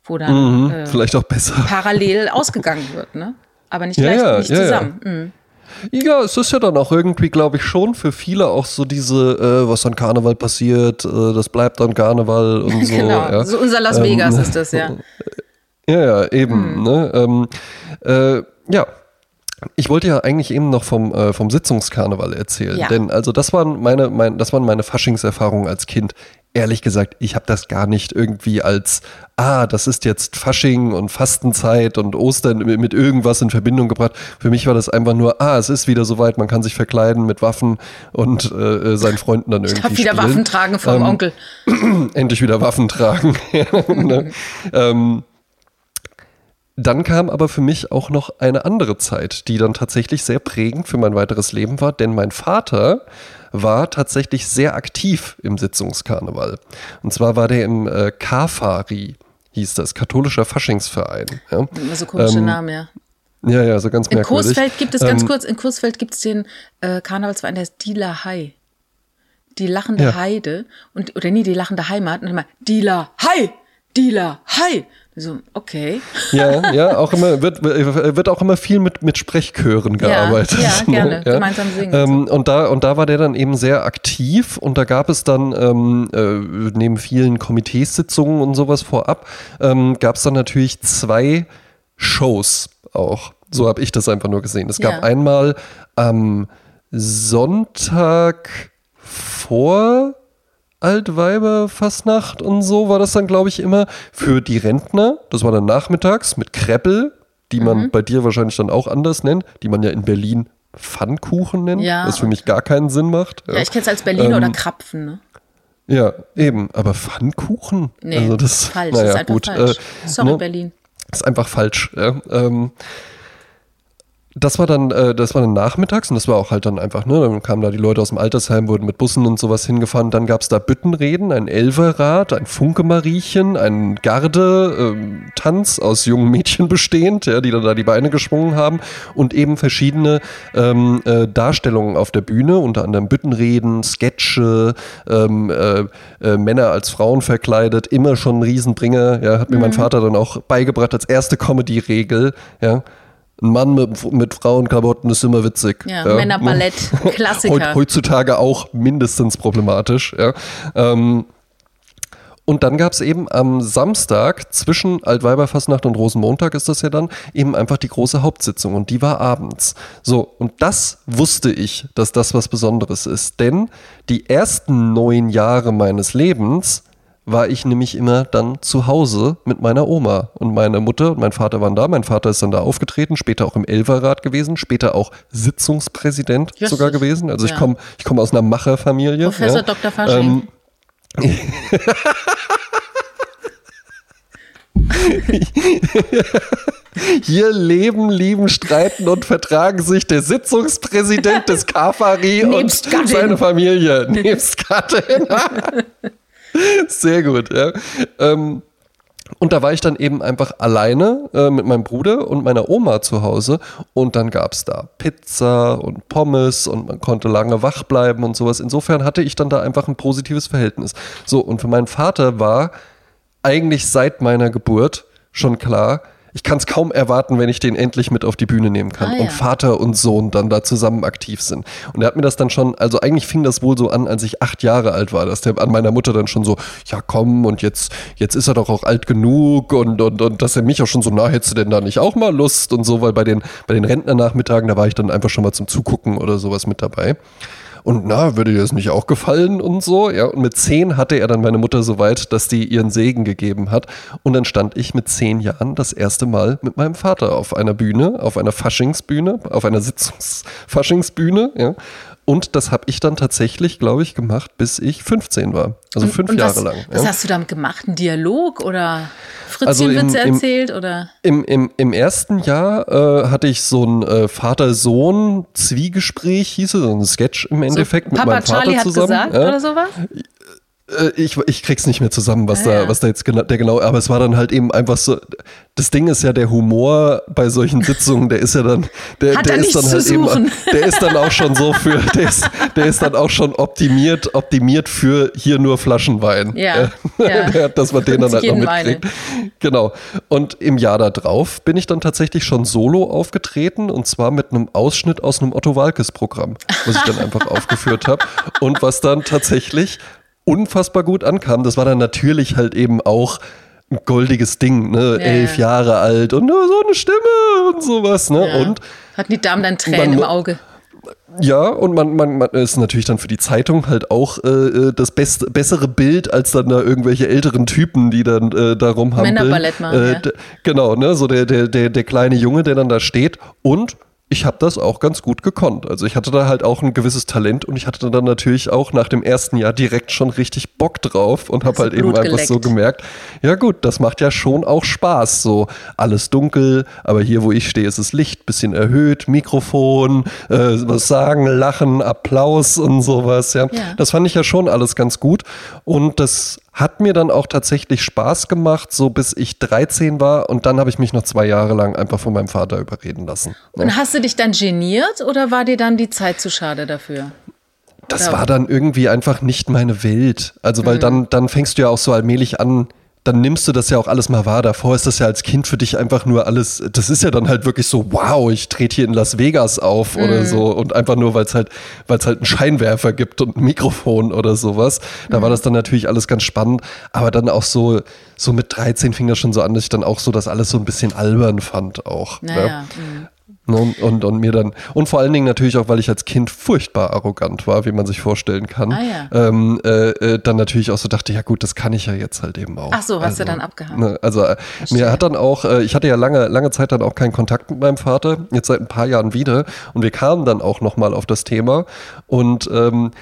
Wo dann mhm, äh, vielleicht auch besser. parallel ausgegangen wird, ne? Aber nicht, ja, gleich, ja, nicht zusammen. Mhm. Ja, es ist ja dann auch irgendwie, glaube ich, schon für viele auch so diese, äh, was an Karneval passiert, äh, das bleibt dann Karneval und so. genau, ja. so unser Las Vegas ähm, ist das, ja. Ja, ja, eben. Hm. Ne? Ähm, äh, ja, ich wollte ja eigentlich eben noch vom, äh, vom Sitzungskarneval erzählen, ja. denn also das waren meine, mein, das waren meine Faschingserfahrungen als Kind. Ehrlich gesagt, ich habe das gar nicht irgendwie als, ah, das ist jetzt Fasching und Fastenzeit und Ostern mit irgendwas in Verbindung gebracht. Für mich war das einfach nur, ah, es ist wieder soweit, man kann sich verkleiden mit Waffen und äh, äh seinen Freunden dann irgendwie. Ich darf wieder spielen. Waffen tragen vom ähm, Onkel. Endlich wieder Waffen tragen. ne? ähm, dann kam aber für mich auch noch eine andere Zeit, die dann tatsächlich sehr prägend für mein weiteres Leben war, denn mein Vater war tatsächlich sehr aktiv im Sitzungskarneval. Und zwar war der im äh, Kafari, hieß das, katholischer Faschingsverein. Ja. So komische ähm, Namen, ja. Ja, ja, so ganz in merkwürdig. In Coesfeld gibt es, ganz ähm, kurz, in Coesfeld gibt es den äh, Karnevalsverein, der ist Dila Hai. Die lachende ja. Heide. Und, oder nie die lachende Heimat. Und immer, Dila Hai! Dila Hai! So, okay. Ja, ja, auch immer, wird, wird auch immer viel mit, mit Sprechchören gearbeitet. Ja, ja gerne, ja. gemeinsam singen. Ähm, und, da, und da war der dann eben sehr aktiv und da gab es dann ähm, äh, neben vielen Komiteesitzungen und sowas vorab, ähm, gab es dann natürlich zwei Shows auch. So habe ich das einfach nur gesehen. Es gab ja. einmal am Sonntag vor Altweiberfastnacht und so war das dann, glaube ich, immer für die Rentner. Das war dann nachmittags mit Kreppel, die man mhm. bei dir wahrscheinlich dann auch anders nennt, die man ja in Berlin Pfannkuchen nennt, ja. was für mich gar keinen Sinn macht. Ja, ja ich kenne es als Berliner ähm, oder Krapfen. Ne? Ja, eben. Aber Pfannkuchen? Nee, also das, falsch. Naja, das ist einfach gut. falsch. Äh, Sorry, ne? Berlin. Ist einfach falsch. Ja. Ähm, das war dann, äh, das war dann nachmittags und das war auch halt dann einfach, ne, dann kamen da die Leute aus dem Altersheim, wurden mit Bussen und sowas hingefahren. Dann gab es da Büttenreden, ein Elverrad, ein Funke-Mariechen, ein Garde-Tanz ähm, aus jungen Mädchen bestehend, ja, die dann da die Beine geschwungen haben und eben verschiedene ähm, äh, Darstellungen auf der Bühne, unter anderem Büttenreden, Sketche, ähm, äh, äh Männer als Frauen verkleidet, immer schon ein Riesenbringer, ja, hat mir mhm. mein Vater dann auch beigebracht als erste Comedy-Regel, ja ein Mann mit, mit Frauenklamotten ist immer witzig. Ja, ja. Männerballett, Klassiker. Heutzutage auch mindestens problematisch. Ja. Ähm, und dann gab es eben am Samstag zwischen Altweiberfastnacht und Rosenmontag ist das ja dann eben einfach die große Hauptsitzung und die war abends. So, und das wusste ich, dass das was Besonderes ist. Denn die ersten neun Jahre meines Lebens war ich nämlich immer dann zu Hause mit meiner Oma. Und meine Mutter und mein Vater waren da. Mein Vater ist dann da aufgetreten, später auch im Elferrat gewesen, später auch Sitzungspräsident Justus. sogar gewesen. Also ja. ich komme ich komm aus einer Macherfamilie. Professor ja. Dr. Fasching. Ähm, Hier leben, lieben, streiten und vertragen sich der Sitzungspräsident des KFARI und seine Familie. Nebst Gattin. Sehr gut, ja. Ähm, und da war ich dann eben einfach alleine äh, mit meinem Bruder und meiner Oma zu Hause und dann gab es da Pizza und Pommes und man konnte lange wach bleiben und sowas. Insofern hatte ich dann da einfach ein positives Verhältnis. So, und für meinen Vater war eigentlich seit meiner Geburt schon klar, ich kann es kaum erwarten, wenn ich den endlich mit auf die Bühne nehmen kann ah, ja. und Vater und Sohn dann da zusammen aktiv sind. Und er hat mir das dann schon, also eigentlich fing das wohl so an, als ich acht Jahre alt war, dass der an meiner Mutter dann schon so, ja komm und jetzt, jetzt ist er doch auch alt genug und, und, und dass er mich auch schon so, na, hättest du denn da nicht auch mal Lust und so, weil bei den, bei den Rentnernachmittagen, da war ich dann einfach schon mal zum Zugucken oder sowas mit dabei. Und na, würde dir das nicht auch gefallen und so? Ja, und mit zehn hatte er dann meine Mutter so weit, dass die ihren Segen gegeben hat. Und dann stand ich mit zehn Jahren das erste Mal mit meinem Vater auf einer Bühne, auf einer Faschingsbühne, auf einer Sitzungsfaschingsbühne, ja. Und das habe ich dann tatsächlich, glaube ich, gemacht, bis ich 15 war. Also und, fünf und Jahre was, lang. Was hast du damit gemacht? Ein Dialog oder Fritzchenwitze also erzählt? Oder? Im, im, Im ersten Jahr äh, hatte ich so ein äh, Vater-Sohn-Zwiegespräch, hieß es, so ein Sketch im Endeffekt so, mit Papa meinem Vater Charlie zusammen. Hat gesagt, ja. oder sowas? Äh, ich, ich krieg's nicht mehr zusammen, was ah, da, ja. was da jetzt genau, der genau, aber es war dann halt eben einfach so. Das Ding ist ja der Humor bei solchen Sitzungen, der ist ja dann, der, der ist dann halt eben, der ist dann auch schon so für, der ist, der ist dann auch schon optimiert, optimiert für hier nur Flaschenwein. Ja, ja. dass man den dann halt noch mitkriegt. Genau. Und im Jahr darauf bin ich dann tatsächlich schon solo aufgetreten und zwar mit einem Ausschnitt aus einem Otto Walkes Programm, was ich dann einfach aufgeführt habe und was dann tatsächlich unfassbar gut ankam. Das war dann natürlich halt eben auch ein goldiges Ding, ne? Ja, Elf Jahre alt und nur so eine Stimme und sowas, ne? Ja. Und hatten die Damen dann Tränen im Auge. Ja, und man, man, man ist natürlich dann für die Zeitung halt auch äh, äh, das best, bessere Bild als dann da irgendwelche älteren Typen, die dann äh, da rumhampeln. Männerballett machen, äh, ja. Genau, ne, so der, der, der, der kleine Junge, der dann da steht und ich habe das auch ganz gut gekonnt. Also ich hatte da halt auch ein gewisses Talent und ich hatte dann natürlich auch nach dem ersten Jahr direkt schon richtig Bock drauf und habe halt Blut eben einfach geleckt. so gemerkt, ja gut, das macht ja schon auch Spaß. So alles dunkel, aber hier, wo ich stehe, ist es Licht, bisschen erhöht, Mikrofon, äh, was sagen, Lachen, Applaus und sowas. Ja. ja, das fand ich ja schon alles ganz gut und das hat mir dann auch tatsächlich Spaß gemacht, so bis ich 13 war und dann habe ich mich noch zwei Jahre lang einfach von meinem Vater überreden lassen. Und ja. hast du dich dann geniert oder war dir dann die Zeit zu schade dafür? Das oder? war dann irgendwie einfach nicht meine Welt. Also, weil mhm. dann, dann fängst du ja auch so allmählich an, dann nimmst du das ja auch alles mal wahr. Davor ist das ja als Kind für dich einfach nur alles, das ist ja dann halt wirklich so, wow, ich trete hier in Las Vegas auf mm. oder mhm. so und einfach nur, weil es halt, weil es halt einen Scheinwerfer gibt und ein Mikrofon oder sowas. Da mm. war mhm. das dann natürlich alles ganz spannend, aber dann auch so, so mit 13 fing das schon so an, dass ich dann auch so das alles so ein bisschen albern fand auch. Naja, ne? mm. Und, und, und, mir dann, und vor allen Dingen natürlich auch, weil ich als Kind furchtbar arrogant war, wie man sich vorstellen kann. Ah, ja. ähm, äh, äh, dann natürlich auch so dachte, ja gut, das kann ich ja jetzt halt eben auch. Ach so, hast also, du dann abgehakt. Ne, also äh, mir hat dann auch, äh, ich hatte ja lange, lange Zeit dann auch keinen Kontakt mit meinem Vater, jetzt seit ein paar Jahren wieder. Und wir kamen dann auch nochmal auf das Thema. Und ähm,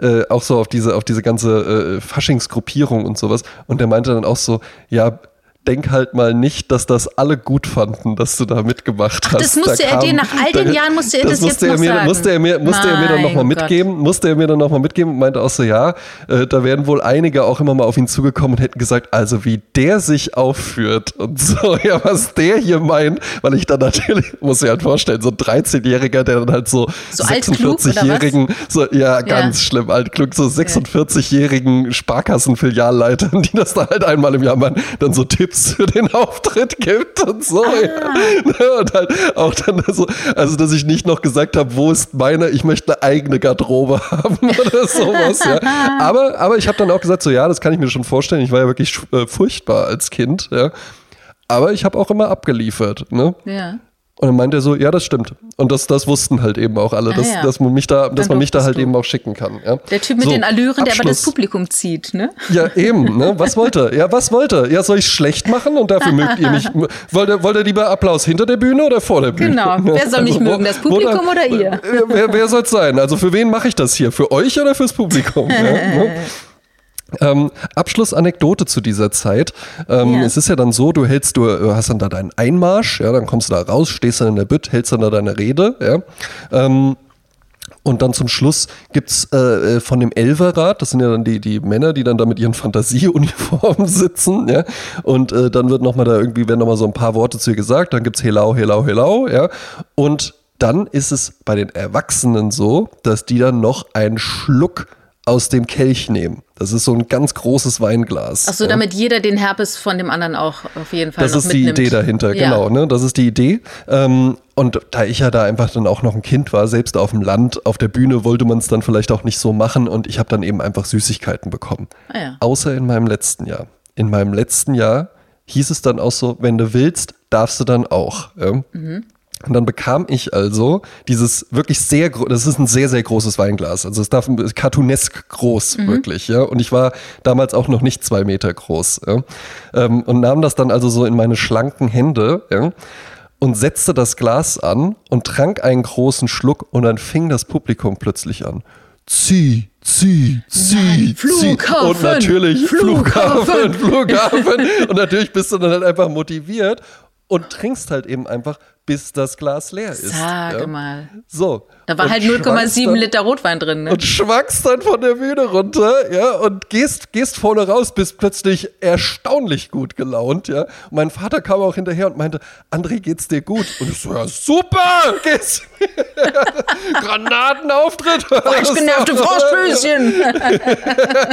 äh, auch so auf diese, auf diese ganze äh, Faschingsgruppierung und sowas. Und der meinte dann auch so, ja, denk halt mal nicht, dass das alle gut fanden, dass du da mitgemacht hast. das musste da er dir nach all den da, Jahren musste er das, das musste jetzt er mir, sagen. Musste er mir, musste er mir dann nochmal mitgeben, musste er mir dann nochmal mitgeben und meinte auch so, ja, äh, da werden wohl einige auch immer mal auf ihn zugekommen und hätten gesagt, also wie der sich aufführt und so, ja, was der hier meint, weil ich dann natürlich, muss ich halt vorstellen, so ein 13-Jähriger, der dann halt so, so 46-jährigen, so, ja, ganz ja. schlimm, altklug, so 46-jährigen Sparkassenfilialleitern, die das da halt einmal im Jahr machen, dann so Tipps Tipps für den Auftritt gibt und so. Ah. Ja. Und halt auch dann so, also dass ich nicht noch gesagt habe, wo ist meine, ich möchte eine eigene Garderobe haben oder sowas. Ja. Aber, aber ich habe dann auch gesagt, so ja, das kann ich mir schon vorstellen. Ich war ja wirklich äh, furchtbar als Kind. Ja. Aber ich habe auch immer abgeliefert. Ne? Ja. Und dann meinte er so, ja, das stimmt. Und das, das wussten halt eben auch alle, ah, dass, ja. dass man mich da, dass man mich da halt du. eben auch schicken kann. Ja. Der Typ mit so, den Allüren, Abschluss. der aber das Publikum zieht, ne? Ja, eben, ne? Was wollte er? Ja, was wollte er? Ja, soll ich schlecht machen und dafür mögt ihr mich? Wollt ihr, wollt ihr lieber Applaus hinter der Bühne oder vor der Bühne? Genau. Wer soll mich also, mögen? Das Publikum oder, oder ihr? Wer, wer soll es sein? Also für wen mache ich das hier? Für euch oder fürs Publikum? ja, ne? Ähm, Abschlussanekdote zu dieser Zeit. Ähm, ja. Es ist ja dann so, du hältst, du äh, hast dann da deinen Einmarsch, ja, dann kommst du da raus, stehst dann in der Bütt, hältst dann da deine Rede, ja. Ähm, und dann zum Schluss gibt's äh, äh, von dem Elverrat, das sind ja dann die, die Männer, die dann da mit ihren Fantasieuniformen sitzen, ja. Und äh, dann wird nochmal da irgendwie, werden nochmal so ein paar Worte zu ihr gesagt, dann gibt's Helau, Helau, Helau, ja. Und dann ist es bei den Erwachsenen so, dass die dann noch einen Schluck aus dem Kelch nehmen. Das ist so ein ganz großes Weinglas. Ach so, ja. damit jeder den Herpes von dem anderen auch auf jeden Fall Das ist mitnimmt. die Idee dahinter, ja. genau. Ne? Das ist die Idee. Ähm, und da ich ja da einfach dann auch noch ein Kind war, selbst auf dem Land, auf der Bühne wollte man es dann vielleicht auch nicht so machen und ich habe dann eben einfach Süßigkeiten bekommen. Ah, ja. Außer in meinem letzten Jahr. In meinem letzten Jahr hieß es dann auch so, wenn du willst, darfst du dann auch. Ja? Mhm. Und dann bekam ich also dieses wirklich sehr, das ist ein sehr, sehr großes Weinglas. Also es darf cartoonesk groß, mhm. wirklich, ja. Und ich war damals auch noch nicht zwei Meter groß, ja? Ähm, und nahm das dann also so in meine schlanken Hände, ja. Und setzte das Glas an und trank einen großen Schluck und dann fing das Publikum plötzlich an. Zieh, zieh, zieh, Nein, Flughafen, Und natürlich Flughafen, Flughafen. Flughafen. und natürlich bist du dann halt einfach motiviert und trinkst halt eben einfach bis das Glas leer ist. Sage ja. mal. So. Da war halt 0,7 Liter Rotwein drin. Ne? Und schwankst dann von der Bühne runter, ja, und gehst, gehst vorne raus, bist plötzlich erstaunlich gut gelaunt, ja. Und mein Vater kam auch hinterher und meinte, André, geht's dir gut? Und ich so, ja, super, geht's Granatenauftritt. Frisch genervte Frostfüßchen.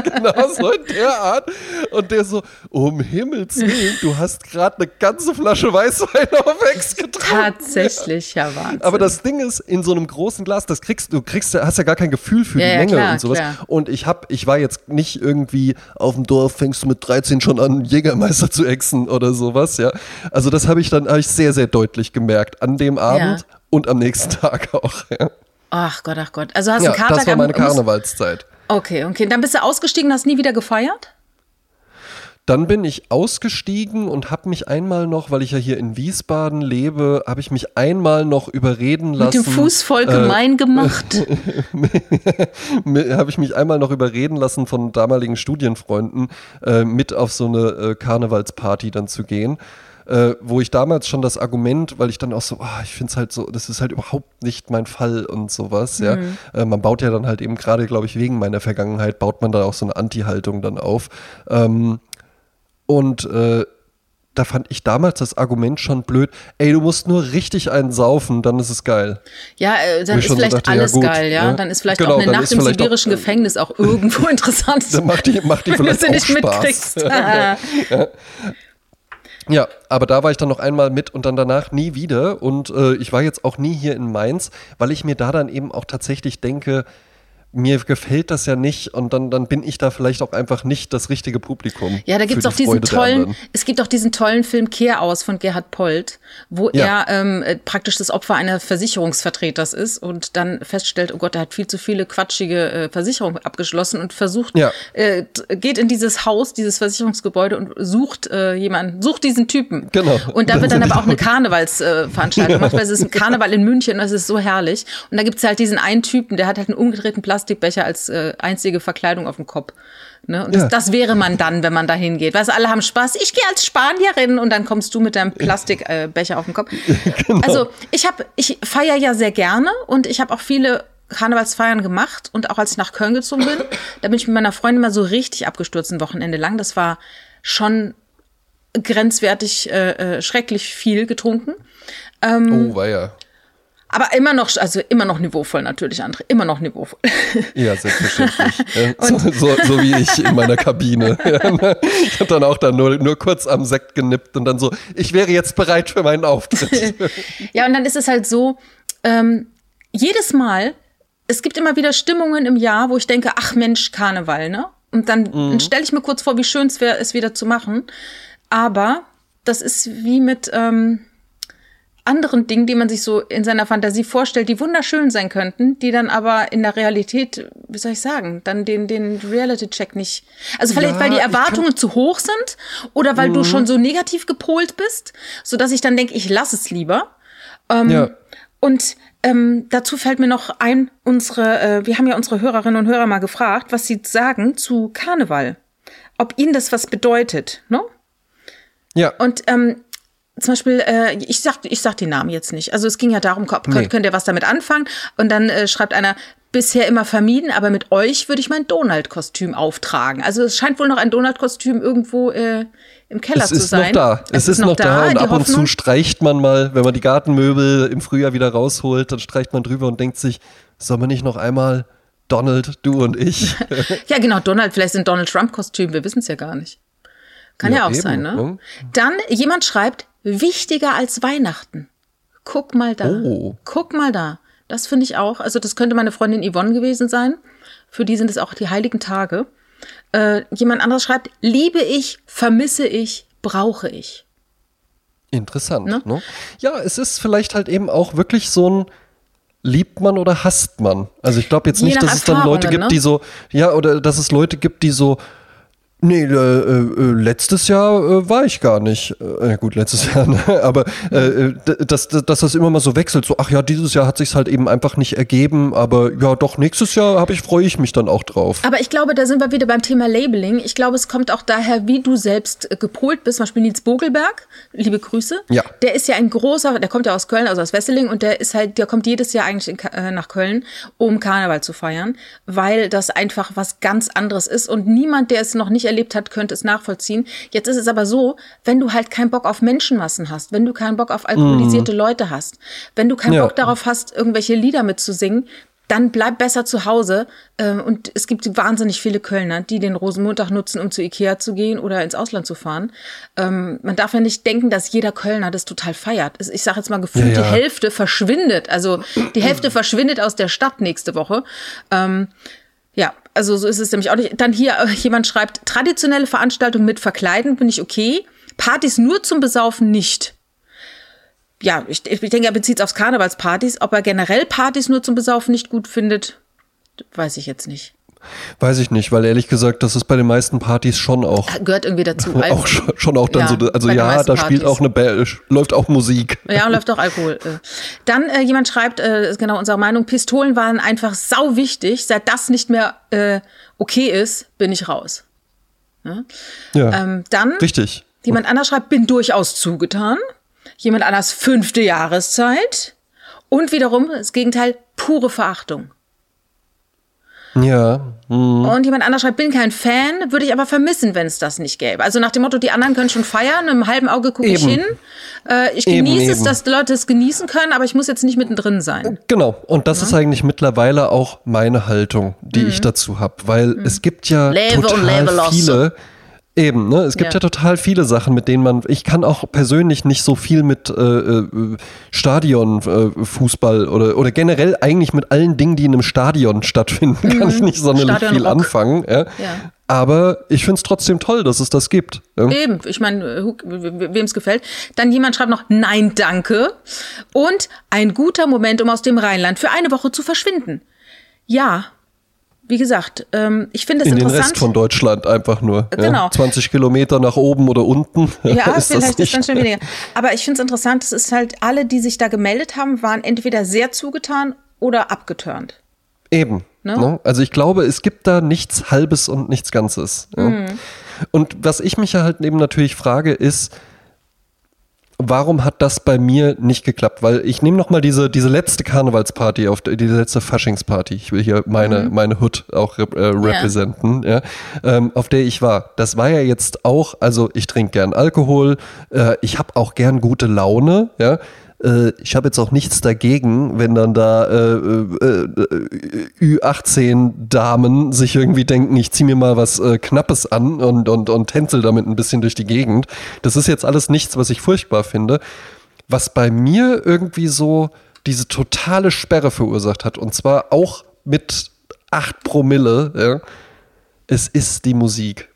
genau, so in der Art. Und der so, um Himmels Willen, du hast gerade eine ganze Flasche Weißwein auf Ex getrunken. Tatsächlich, ja, Wahnsinn. Aber das Ding ist, in so einem großen Glas, das kriegst du, kriegst, hast ja gar kein Gefühl für ja, die Menge klar, und sowas. Klar. Und ich hab, ich war jetzt nicht irgendwie auf dem Dorf, fängst du mit 13 schon an, Jägermeister zu exen oder sowas, ja. Also das habe ich dann, habe ich sehr, sehr deutlich gemerkt an dem Abend ja. und am nächsten Tag auch, ja. Ach Gott, ach Gott. Also hast du ja, Kater Das war meine Karnevalszeit. Okay, okay. Dann bist du ausgestiegen, hast nie wieder gefeiert? Dann bin ich ausgestiegen und habe mich einmal noch, weil ich ja hier in Wiesbaden lebe, habe ich mich einmal noch überreden lassen. Mit dem Fuß voll äh, gemein gemacht. habe ich mich einmal noch überreden lassen von damaligen Studienfreunden, äh, mit auf so eine äh, Karnevalsparty dann zu gehen. Äh, wo ich damals schon das Argument, weil ich dann auch so, oh, ich finde es halt so, das ist halt überhaupt nicht mein Fall und sowas, ja. Mhm. Äh, man baut ja dann halt eben gerade, glaube ich, wegen meiner Vergangenheit, baut man da auch so eine Anti-Haltung dann auf. Ähm, und äh, da fand ich damals das Argument schon blöd. Ey, du musst nur richtig einen saufen, dann ist es geil. Ja, äh, dann ist vielleicht so dachte, alles ja, gut, geil, ja? Ne? Dann ist vielleicht genau, auch eine Nacht im sibirischen auch, Gefängnis auch irgendwo interessant. dann macht die, macht die vielleicht auch Spaß. ja. ja, aber da war ich dann noch einmal mit und dann danach nie wieder. Und äh, ich war jetzt auch nie hier in Mainz, weil ich mir da dann eben auch tatsächlich denke, mir gefällt das ja nicht und dann, dann bin ich da vielleicht auch einfach nicht das richtige Publikum. Ja, da gibt es auch diesen tollen, es gibt auch diesen tollen Film Kehr aus von Gerhard Polt, wo ja. er ähm, äh, praktisch das Opfer eines Versicherungsvertreters ist und dann feststellt, oh Gott, er hat viel zu viele quatschige äh, Versicherungen abgeschlossen und versucht, ja. äh, geht in dieses Haus, dieses Versicherungsgebäude und sucht äh, jemanden, sucht diesen Typen. Genau. Und da wird dann aber auch eine Karnevalsveranstaltung gemacht, weil es ist ein Karneval in München und das ist so herrlich. Und da gibt es halt diesen einen Typen, der hat halt einen umgedrehten Plastik Plastikbecher als äh, einzige Verkleidung auf dem Kopf. Ne? Und das, ja. das wäre man dann, wenn man da hingeht. Weißt du, alle haben Spaß. Ich gehe als Spanierin und dann kommst du mit deinem Plastikbecher äh, auf dem Kopf. Genau. Also ich habe, ich feiere ja sehr gerne und ich habe auch viele Karnevalsfeiern gemacht und auch als ich nach Köln gezogen bin, da bin ich mit meiner Freundin mal so richtig abgestürzt ein Wochenende lang. Das war schon grenzwertig, äh, äh, schrecklich viel getrunken. Ähm, oh, war ja. Aber immer noch, also immer noch niveauvoll natürlich, André. Immer noch niveauvoll. Ja, selbstverständlich. so, so, so, wie ich in meiner Kabine. ich habe dann auch dann nur, nur kurz am Sekt genippt und dann so, ich wäre jetzt bereit für meinen Auftritt. ja, und dann ist es halt so, ähm, jedes Mal, es gibt immer wieder Stimmungen im Jahr, wo ich denke, ach Mensch, Karneval, ne? Und dann, mhm. dann stelle ich mir kurz vor, wie schön es wäre, es wieder zu machen. Aber das ist wie mit ähm, anderen Dingen, die man sich so in seiner Fantasie vorstellt, die wunderschön sein könnten, die dann aber in der Realität, wie soll ich sagen, dann den, den Reality-Check nicht. Also vielleicht, ja, weil die Erwartungen zu hoch sind oder weil mhm. du schon so negativ gepolt bist, so dass ich dann denke, ich lasse es lieber. Ähm, ja. Und ähm, dazu fällt mir noch ein, unsere, äh, wir haben ja unsere Hörerinnen und Hörer mal gefragt, was sie sagen zu Karneval. Ob ihnen das was bedeutet, ne? Ja. Und ähm, zum Beispiel, äh, ich sag, ich sag die Namen jetzt nicht. Also es ging ja darum, könnt, nee. könnt ihr was damit anfangen? Und dann äh, schreibt einer, bisher immer vermieden, aber mit euch würde ich mein Donald-Kostüm auftragen. Also es scheint wohl noch ein Donald-Kostüm irgendwo äh, im Keller zu sein. Es ist noch da. Es, es ist, noch da, da und ab Hoffnung. und zu streicht man mal, wenn man die Gartenmöbel im Frühjahr wieder rausholt, dann streicht man drüber und denkt sich, soll man nicht noch einmal Donald, du und ich? ja, genau, Donald, vielleicht sind Donald Trump-Kostüm, wir wissen es ja gar nicht. Kann ja, ja auch eben, sein, ne? Ja. Dann, jemand schreibt, wichtiger als Weihnachten. Guck mal da. Oh. Guck mal da. Das finde ich auch. Also, das könnte meine Freundin Yvonne gewesen sein. Für die sind es auch die heiligen Tage. Äh, jemand anderes schreibt, liebe ich, vermisse ich, brauche ich. Interessant. Ne? Ne? Ja, es ist vielleicht halt eben auch wirklich so ein liebt man oder hasst man. Also ich glaube jetzt nicht, dass es dann Leute gibt, ne? die so, ja, oder dass es Leute gibt, die so, Nee, äh, äh, letztes Jahr äh, war ich gar nicht. Äh, gut, letztes Jahr, ne? aber äh, äh dass, dass das immer mal so wechselt. So, ach ja, dieses Jahr hat sich halt eben einfach nicht ergeben, aber ja, doch nächstes Jahr habe ich freue ich mich dann auch drauf. Aber ich glaube, da sind wir wieder beim Thema Labeling. Ich glaube, es kommt auch daher, wie du selbst gepolt bist. Zum Beispiel Nils Bogelberg, liebe Grüße. Ja. Der ist ja ein großer, der kommt ja aus Köln, also aus Wesseling, und der ist halt, der kommt jedes Jahr eigentlich in, nach Köln, um Karneval zu feiern, weil das einfach was ganz anderes ist und niemand, der es noch nicht erlebt hat, könnte es nachvollziehen. Jetzt ist es aber so, wenn du halt keinen Bock auf Menschenmassen hast, wenn du keinen Bock auf alkoholisierte mhm. Leute hast, wenn du keinen ja. Bock darauf hast, irgendwelche Lieder mitzusingen, dann bleib besser zu Hause. Ähm, und es gibt wahnsinnig viele Kölner, die den Rosenmontag nutzen, um zu Ikea zu gehen oder ins Ausland zu fahren. Ähm, man darf ja nicht denken, dass jeder Kölner das total feiert. Ich sage jetzt mal gefühlt, ja, ja. die Hälfte verschwindet. Also die Hälfte verschwindet aus der Stadt nächste Woche. Also so ist es nämlich auch nicht. Dann hier äh, jemand schreibt, traditionelle Veranstaltungen mit Verkleiden bin ich okay. Partys nur zum Besaufen nicht. Ja, ich, ich denke, er bezieht es aufs Karnevalspartys. Ob er generell Partys nur zum Besaufen nicht gut findet, weiß ich jetzt nicht. Weiß ich nicht, weil ehrlich gesagt, das ist bei den meisten Partys schon auch. Gehört irgendwie dazu. auch schon, schon auch dann ja, so, also ja, da spielt auch eine Band, läuft auch Musik. Ja, läuft auch Alkohol. Äh. Dann äh, jemand schreibt, äh, genau unsere Meinung, Pistolen waren einfach sau wichtig. Seit das nicht mehr äh, okay ist, bin ich raus. Ja, ja ähm, dann richtig. Jemand anders schreibt, bin durchaus zugetan. Jemand anders fünfte Jahreszeit. Und wiederum das Gegenteil, pure Verachtung. Ja. Mhm. Und jemand anders schreibt, bin kein Fan, würde ich aber vermissen, wenn es das nicht gäbe. Also nach dem Motto, die anderen können schon feiern, im halben Auge gucke ich hin. Äh, ich genieße eben, es, eben. dass die Leute es genießen können, aber ich muss jetzt nicht mittendrin sein. Genau. Und das ja. ist eigentlich mittlerweile auch meine Haltung, die mhm. ich dazu habe. Weil mhm. es gibt ja Lebe total viele, Eben, ne? Es gibt ja. ja. total viele Sachen, mit denen man. Ich kann auch persönlich nicht so viel mit äh, äh, Stadionfußball äh, oder, oder generell eigentlich mit allen Dingen, die in einem Stadion stattfinden, mhm. kann ich nicht sonderlich Stadion viel Rock. anfangen. Ja? ja. Aber ich finde es trotzdem toll, dass es das gibt. Ja? Eben, ich meine, äh, wem es gefällt. Dann jemand schreibt noch Nein, danke. Und ein guter Moment, um aus dem Rheinland für eine Woche zu verschwinden. Ja, wie gesagt, ähm, ich finde es In interessant. In den Rest von Deutschland einfach nur. Genau. Ja, 20 Kilometer nach oben oder unten. Ja, ist vielleicht ist dann schon weniger. Aber ich finde es interessant, es ist halt, alle, die sich da gemeldet haben, waren entweder sehr zugetan oder abgeturnt. Eben. Ne? Ne? Also ich glaube, es gibt da nichts Halbes und nichts Ganzes. Ja? Mhm. Und was ich mich ja halt eben natürlich frage, ist, warum hat das bei mir nicht geklappt? Weil ich nehme nochmal diese, diese letzte Karnevalsparty, auf diese letzte Faschingsparty, ich will hier meine, mhm. meine Hood auch äh, repräsentieren, ja. ja ähm, auf der ich war. Das war ja jetzt auch, also ich trinke gern Alkohol, äh, ich habe auch gern gute Laune, ja äh, ich habe jetzt auch nichts dagegen, wenn dann da äh, äh, äh Ü18-Damen sich irgendwie denken, ich ziehe mir mal was äh, Knappes an und, und, und tänzel damit ein bisschen durch die Gegend. Das ist jetzt alles nichts, was ich furchtbar finde. Was bei mir irgendwie so diese totale Sperre verursacht hat, und zwar auch mit 8 Promille, ja, es ist die Musik.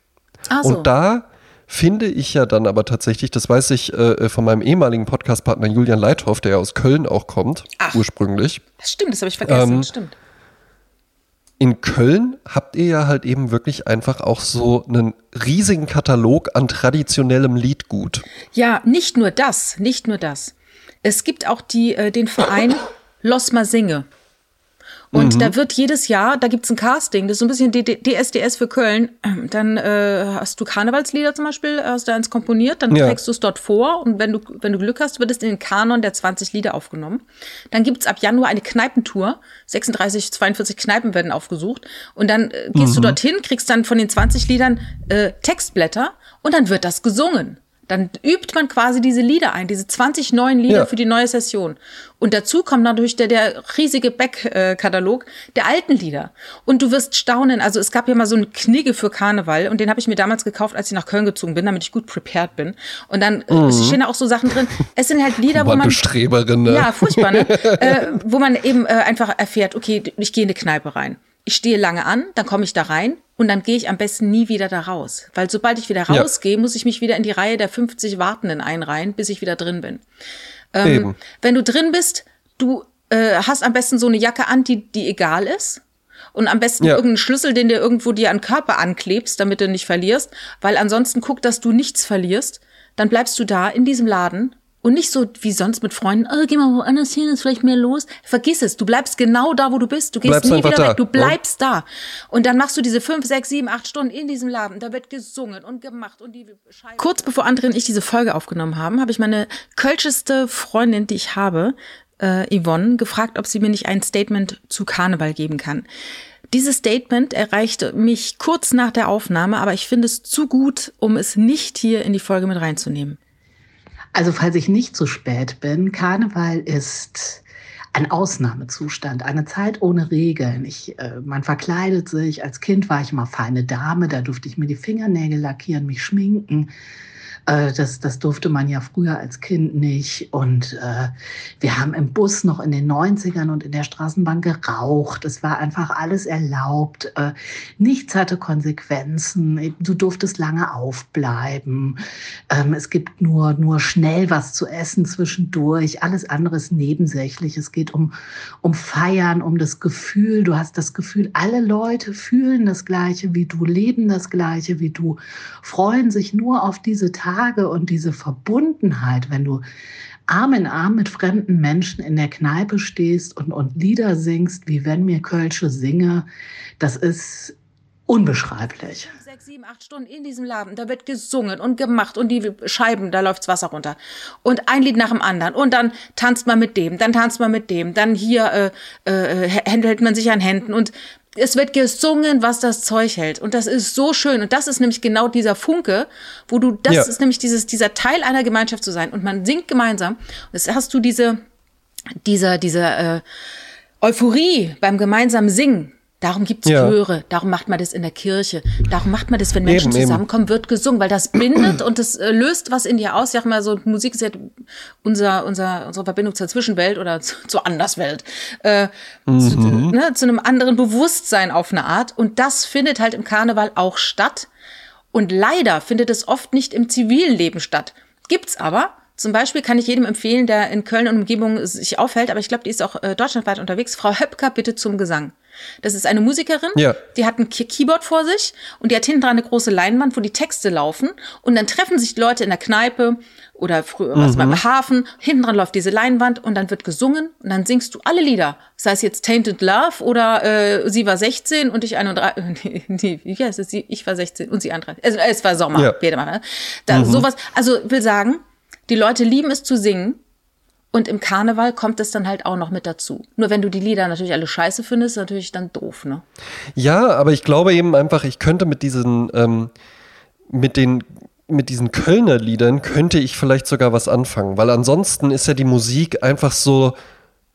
So. Und da finde ich ja dann aber tatsächlich, das weiß ich äh, äh von meinem ehemaligen Podcastpartner Julian Leithoff, der ja aus Köln auch kommt, Ach, ursprünglich. Das stimmt, das habe ich vergessen, ähm, stimmt. In Köln habt ihr ja halt eben wirklich einfach auch so einen riesigen Katalog an traditionellem Liedgut. Ja, nicht nur das, nicht nur das. Es gibt auch die, äh, den Verein Los Singe. Und mhm. da wird jedes Jahr, da gibt's ein Casting, das ist so ein bisschen DSDS für Köln. Dann äh, hast du Karnevalslieder zum Beispiel, hast du eins komponiert, dann ja. trägst du es dort vor und wenn du, wenn du Glück hast, wird es in den Kanon der 20 Lieder aufgenommen. Dann gibt's ab Januar eine Kneipentour. 36, 42 Kneipen werden aufgesucht. Und dann äh, gehst mhm. du dorthin, kriegst dann von den 20 Liedern äh, Textblätter und dann wird das gesungen. Dann übt man quasi diese Lieder ein, diese 20 neuen Lieder ja. für die neue Session. Und dazu kommt natürlich der, der riesige Back-Katalog der alten Lieder. Und du wirst staunen, also es gab ja mal so einen Knigge für Karneval und den habe ich mir damals gekauft, als ich nach Köln gezogen bin, damit ich gut prepared bin. Und dann äh, mhm. stehen da auch so Sachen drin. Es sind halt Lieder, wo man... Bestreberin, ne? Ja, furchtbar, ne? äh, wo man eben äh, einfach erfährt, okay, ich gehe in eine Kneipe rein ich stehe lange an, dann komme ich da rein und dann gehe ich am besten nie wieder da raus. Weil sobald ich wieder rausgehe, ja. muss ich mich wieder in die Reihe der 50 Wartenden einreihen, bis ich wieder drin bin. Ähm, wenn du drin bist, du äh, hast am besten so eine Jacke an, die, die egal ist. Und am besten ja. irgendeinen Schlüssel, den du irgendwo dir an den Körper anklebst, damit du nicht verlierst. Weil ansonsten guck, dass du nichts verlierst. Dann bleibst du da in diesem Laden und nicht so wie sonst mit Freunden, oh, geh mal woanders hin, ist vielleicht mehr los. Vergiss es, du bleibst genau da, wo du bist. Du gehst bleibst nie wieder da. weg, du bleibst ja. da. Und dann machst du diese fünf, sechs, sieben, acht Stunden in diesem Laden. Da wird gesungen und gemacht und die Scheiße. Kurz bevor André und ich diese Folge aufgenommen haben, habe ich meine kölscheste Freundin, die ich habe, äh, Yvonne, gefragt, ob sie mir nicht ein Statement zu Karneval geben kann. Dieses Statement erreichte mich kurz nach der Aufnahme, aber ich finde es zu gut, um es nicht hier in die Folge mit reinzunehmen. Also falls ich nicht zu spät bin, Karneval ist ein Ausnahmezustand, eine Zeit ohne Regeln. Ich, äh, man verkleidet sich. Als Kind war ich mal feine Dame, da durfte ich mir die Fingernägel lackieren, mich schminken. Äh, das, das durfte man ja früher als Kind nicht. Und äh, wir haben im Bus noch in den 90ern und in der Straßenbahn geraucht. Es war einfach alles erlaubt. Äh, nichts hatte Konsequenzen. Du durftest lange aufbleiben. Ähm, es gibt nur, nur schnell was zu essen zwischendurch. Alles andere ist nebensächlich. Es geht um, um Feiern, um das Gefühl. Du hast das Gefühl, alle Leute fühlen das Gleiche wie du, leben das Gleiche wie du, freuen sich nur auf diese Tage Tage und diese Verbundenheit, wenn du Arm in Arm mit fremden Menschen in der Kneipe stehst und, und Lieder singst, wie wenn mir Kölsche singe, das ist unbeschreiblich. Sechs, sieben, acht Stunden in diesem Laden, da wird gesungen und gemacht und die Scheiben, da läuft's Wasser runter. Und ein Lied nach dem anderen. Und dann tanzt man mit dem, dann tanzt man mit dem, dann hier äh, äh, händelt man sich an Händen und es wird gesungen, was das Zeug hält. Und das ist so schön. Und das ist nämlich genau dieser Funke, wo du, das ja. ist nämlich dieses, dieser Teil einer Gemeinschaft zu sein. Und man singt gemeinsam. Und jetzt hast du diese, diese, diese äh, Euphorie beim gemeinsamen Singen. Darum gibt's ja. Chöre, darum macht man das in der Kirche, darum macht man das, wenn Menschen eben, zusammenkommen, wird gesungen, weil das bindet und das äh, löst was in dir aus. Ich sag mal so, Musik ist ja unser, unser, unsere Verbindung zur Zwischenwelt oder zu, zur Anderswelt, äh, mhm. zu, ne, zu einem anderen Bewusstsein auf eine Art. Und das findet halt im Karneval auch statt. Und leider findet es oft nicht im zivilen Leben statt. Gibt's aber, zum Beispiel kann ich jedem empfehlen, der in Köln und Umgebung sich aufhält, aber ich glaube, die ist auch äh, deutschlandweit unterwegs. Frau Höpker, bitte zum Gesang. Das ist eine Musikerin, ja. die hat ein Keyboard vor sich und die hat hinten dran eine große Leinwand, wo die Texte laufen und dann treffen sich die Leute in der Kneipe oder früher was mhm. beim Hafen, hinten dran läuft diese Leinwand und dann wird gesungen und dann singst du alle Lieder. Sei es jetzt Tainted Love oder äh, sie war 16 und ich 31, nee, wie heißt es? Ich war 16 und sie 31. Also, es war Sommer, ja. wieder mal. Ne? Da, mhm. Sowas, also will sagen, die Leute lieben es zu singen und im Karneval kommt es dann halt auch noch mit dazu. Nur wenn du die Lieder natürlich alle scheiße findest, natürlich dann doof, ne? Ja, aber ich glaube eben einfach, ich könnte mit diesen, ähm, mit den mit diesen Kölner Liedern könnte ich vielleicht sogar was anfangen, weil ansonsten ist ja die Musik einfach so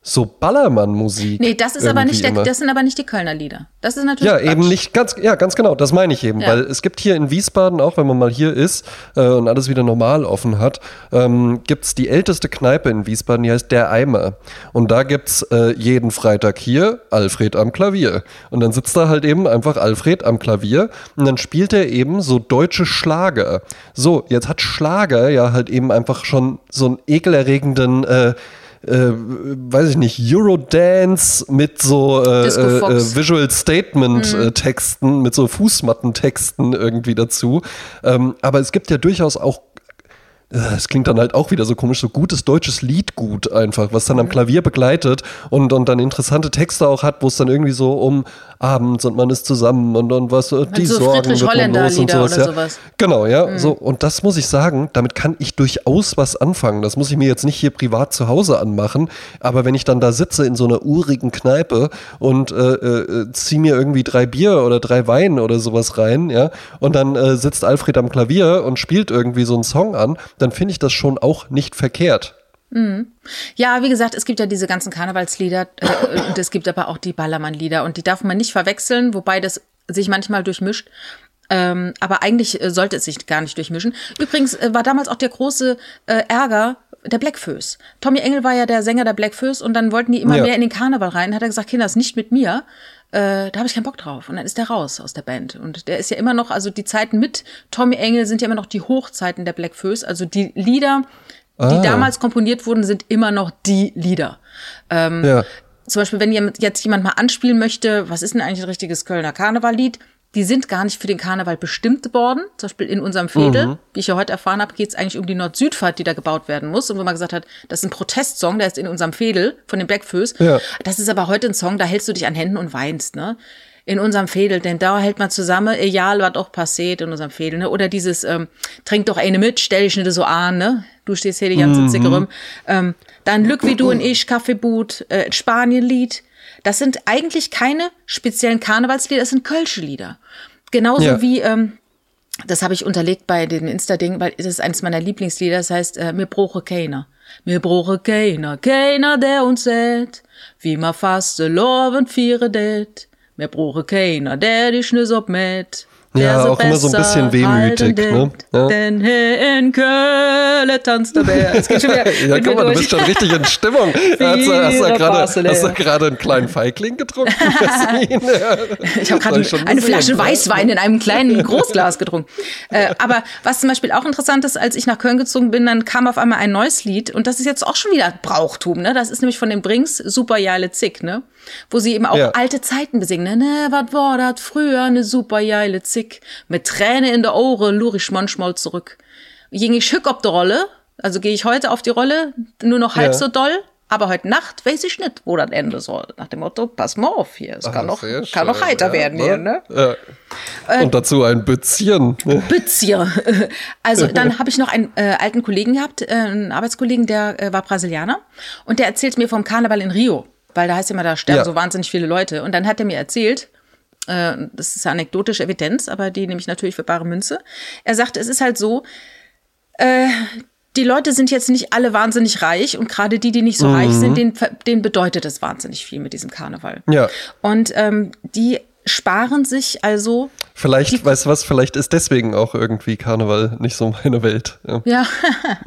so Ballermann-Musik. Nee, das ist aber nicht der, das sind aber nicht die Kölner Lieder. Das ist natürlich. Ja, Quatsch. eben nicht ganz, ja, ganz genau, das meine ich eben. Ja. Weil es gibt hier in Wiesbaden, auch wenn man mal hier ist äh, und alles wieder normal offen hat, ähm, gibt es die älteste Kneipe in Wiesbaden, die heißt Der Eimer. Und da gibt es äh, jeden Freitag hier Alfred am Klavier. Und dann sitzt da halt eben einfach Alfred am Klavier und dann spielt er eben so deutsche Schlager. So, jetzt hat Schlager ja halt eben einfach schon so einen ekelerregenden äh, äh, weiß ich nicht, Eurodance mit so äh, äh, Visual Statement mhm. Texten, mit so Fußmattentexten irgendwie dazu. Ähm, aber es gibt ja durchaus auch es klingt dann halt auch wieder so komisch, so gutes deutsches Liedgut einfach, was dann am. Klavier begleitet und, und dann interessante Texte auch hat, wo es dann irgendwie so um abends und man ist zusammen und, und was, und die so Sorgen Friedrich wird man los und sowas. Ja. sowas. Genau, ja. Mhm. So, und das muss ich sagen, damit kann ich durchaus was anfangen. Das muss ich mir jetzt nicht hier privat zu Hause anmachen, aber wenn ich dann da sitze in so einer urigen Kneipe und äh, äh, ziehe mir irgendwie drei Bier oder drei Wein oder sowas rein, ja, und dann äh, sitzt Alfred am Klavier und spielt irgendwie so einen Song an, dann finde ich das schon auch nicht verkehrt. Mhm. Ja, wie gesagt, es gibt ja diese ganzen Karnevalslieder äh, und es gibt aber auch die Ballermann-Lieder und die darf man nicht verwechseln, wobei das sich manchmal durchmischt. Ähm, aber eigentlich äh, sollte es sich gar nicht durchmischen. Übrigens äh, war damals auch der große äh, Ärger der Blackfoes. Tommy Engel war ja der Sänger der Blackfoes und dann wollten die immer ja. mehr in den Karneval rein. Hat er gesagt, Kinder, das ist nicht mit mir. Äh, da habe ich keinen Bock drauf. Und dann ist der raus aus der Band. Und der ist ja immer noch, also die Zeiten mit Tommy Engel sind ja immer noch die Hochzeiten der Black Föß. Also die Lieder, die ah. damals komponiert wurden, sind immer noch die Lieder. Ähm, ja. Zum Beispiel, wenn jetzt jemand mal anspielen möchte, was ist denn eigentlich ein richtiges Kölner Karnevallied? Die sind gar nicht für den Karneval bestimmt worden. Zum Beispiel in unserem Fädel, mhm. wie ich ja heute erfahren habe, geht es eigentlich um die Nord-Süd-Fahrt, die da gebaut werden muss. Und wo man gesagt hat, das ist ein Protestsong, der ist in unserem Fädel von den Blackfoes. Ja. Das ist aber heute ein Song, da hältst du dich an Händen und weinst, ne? In unserem Fädel, denn da hält man zusammen, egal was auch passiert in unserem Fädel, ne? Oder dieses, ähm, trink doch eine mit, stell dich nicht so an, ne? Du stehst hier die ganze mhm. Zicke rum. Ähm, dann Glück wie du und ich, Kaffeeboot, äh, Spanienlied, das sind eigentlich keine speziellen Karnevalslieder, das sind Kölsche Lieder. Genauso ja. wie, ähm, das habe ich unterlegt bei den Insta-Dingen, weil es ist eines meiner Lieblingslieder, das heißt, äh, mir broche keiner. Mir broche keiner, keiner, der uns sät, wie ma faste loven viere det. Mir broche keiner, der dich schnüss ob mit. Ja, auch immer so ein bisschen wehmütig. Ne? Ja. Denn hier in Köln tanzt der Bär. Es geht schon wieder ja, guck mal, du bist schon richtig in Stimmung. hast, du, hast, du gerade, einen kleinen Feigling getrunken? ich habe gerade eine Flasche Weißwein in einem kleinen Großglas getrunken. Äh, aber was zum Beispiel auch interessant ist, als ich nach Köln gezogen bin, dann kam auf einmal ein neues Lied und das ist jetzt auch schon wieder Brauchtum. Ne? Das ist nämlich von den Brings, Super Jale Zick. Ne? Wo sie eben auch ja. alte Zeiten besingen. Ne, ne wat war dat früher ne super geile Zick. Mit Träne in der Ohren lur ich manchmal zurück. Ging ich hück ob der Rolle, also gehe ich heute auf die Rolle, nur noch halb ja. so doll. Aber heute Nacht weiß ich nicht, wo das Ende soll. Nach dem Motto, pass mal auf hier. Es kann, noch, kann noch heiter ja, werden ne? hier, ne? Ja. Äh, Und dazu ein Bützchen. Bützchen. Also dann habe ich noch einen äh, alten Kollegen gehabt, äh, einen Arbeitskollegen, der äh, war Brasilianer. Und der erzählt mir vom Karneval in Rio weil da heißt ja immer, da sterben ja. so wahnsinnig viele Leute. Und dann hat er mir erzählt, äh, das ist anekdotische Evidenz, aber die nehme ich natürlich für bare Münze. Er sagte, es ist halt so, äh, die Leute sind jetzt nicht alle wahnsinnig reich und gerade die, die nicht so mhm. reich sind, denen, denen bedeutet es wahnsinnig viel mit diesem Karneval. Ja. Und ähm, die sparen sich also Vielleicht, weißt du was, vielleicht ist deswegen auch irgendwie Karneval nicht so meine Welt. Ja. ja.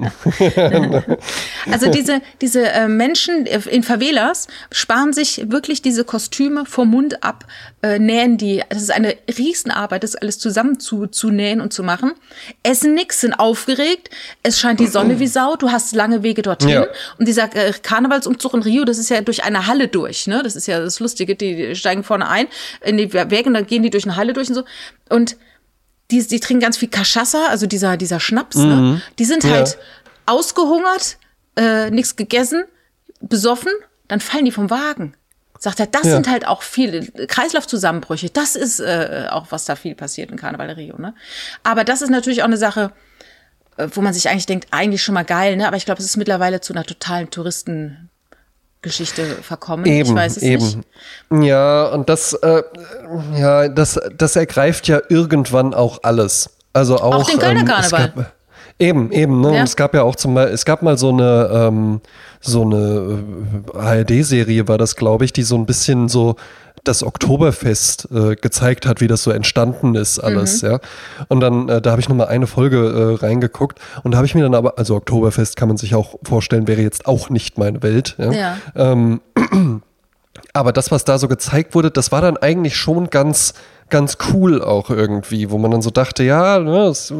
also diese, diese äh, Menschen in Favelas sparen sich wirklich diese Kostüme vom Mund ab, äh, nähen die. Das ist eine Riesenarbeit, das alles zusammen zu, zu nähen und zu machen. Essen nix, sind aufgeregt. Es scheint die Sonne wie Sau. Du hast lange Wege dorthin. Ja. Und dieser äh, Karnevalsumzug in Rio, das ist ja durch eine Halle durch. Ne? Das ist ja das Lustige. Die steigen vorne ein in die Wägen, dann gehen die durch eine Halle durch und so. Und die, die trinken ganz viel Cachaça, also dieser, dieser Schnaps, ne? mhm. ne? Die sind halt ja. ausgehungert, äh, nichts gegessen, besoffen, dann fallen die vom Wagen. Sagt er, das ja. sind halt auch viele Kreislaufzusammenbrüche. Das ist äh, auch, was da viel passiert in Karneval Rio, ne? Aber das ist natürlich auch eine Sache, äh, wo man sich eigentlich denkt, eigentlich schon mal geil, ne? Aber ich glaube, es ist mittlerweile zu einer totalen Touristen, Geschichte verkommen. Eben, ich weiß es eben. nicht. Ja, und das, äh, ja, das, das ergreift ja irgendwann auch alles. Also auch, auch den Kölner ähm, Karneval. Gab, eben, eben. Ne? Ja. es gab ja auch zum Beispiel, es gab mal so eine, ähm, so eine äh, ARD-Serie war das, glaube ich, die so ein bisschen so das Oktoberfest äh, gezeigt hat, wie das so entstanden ist, alles, mhm. ja. Und dann, äh, da habe ich nochmal eine Folge äh, reingeguckt und da habe ich mir dann aber, also Oktoberfest kann man sich auch vorstellen, wäre jetzt auch nicht meine Welt, ja. ja. Ähm, aber das, was da so gezeigt wurde, das war dann eigentlich schon ganz, ganz cool auch irgendwie, wo man dann so dachte, ja, ne, das,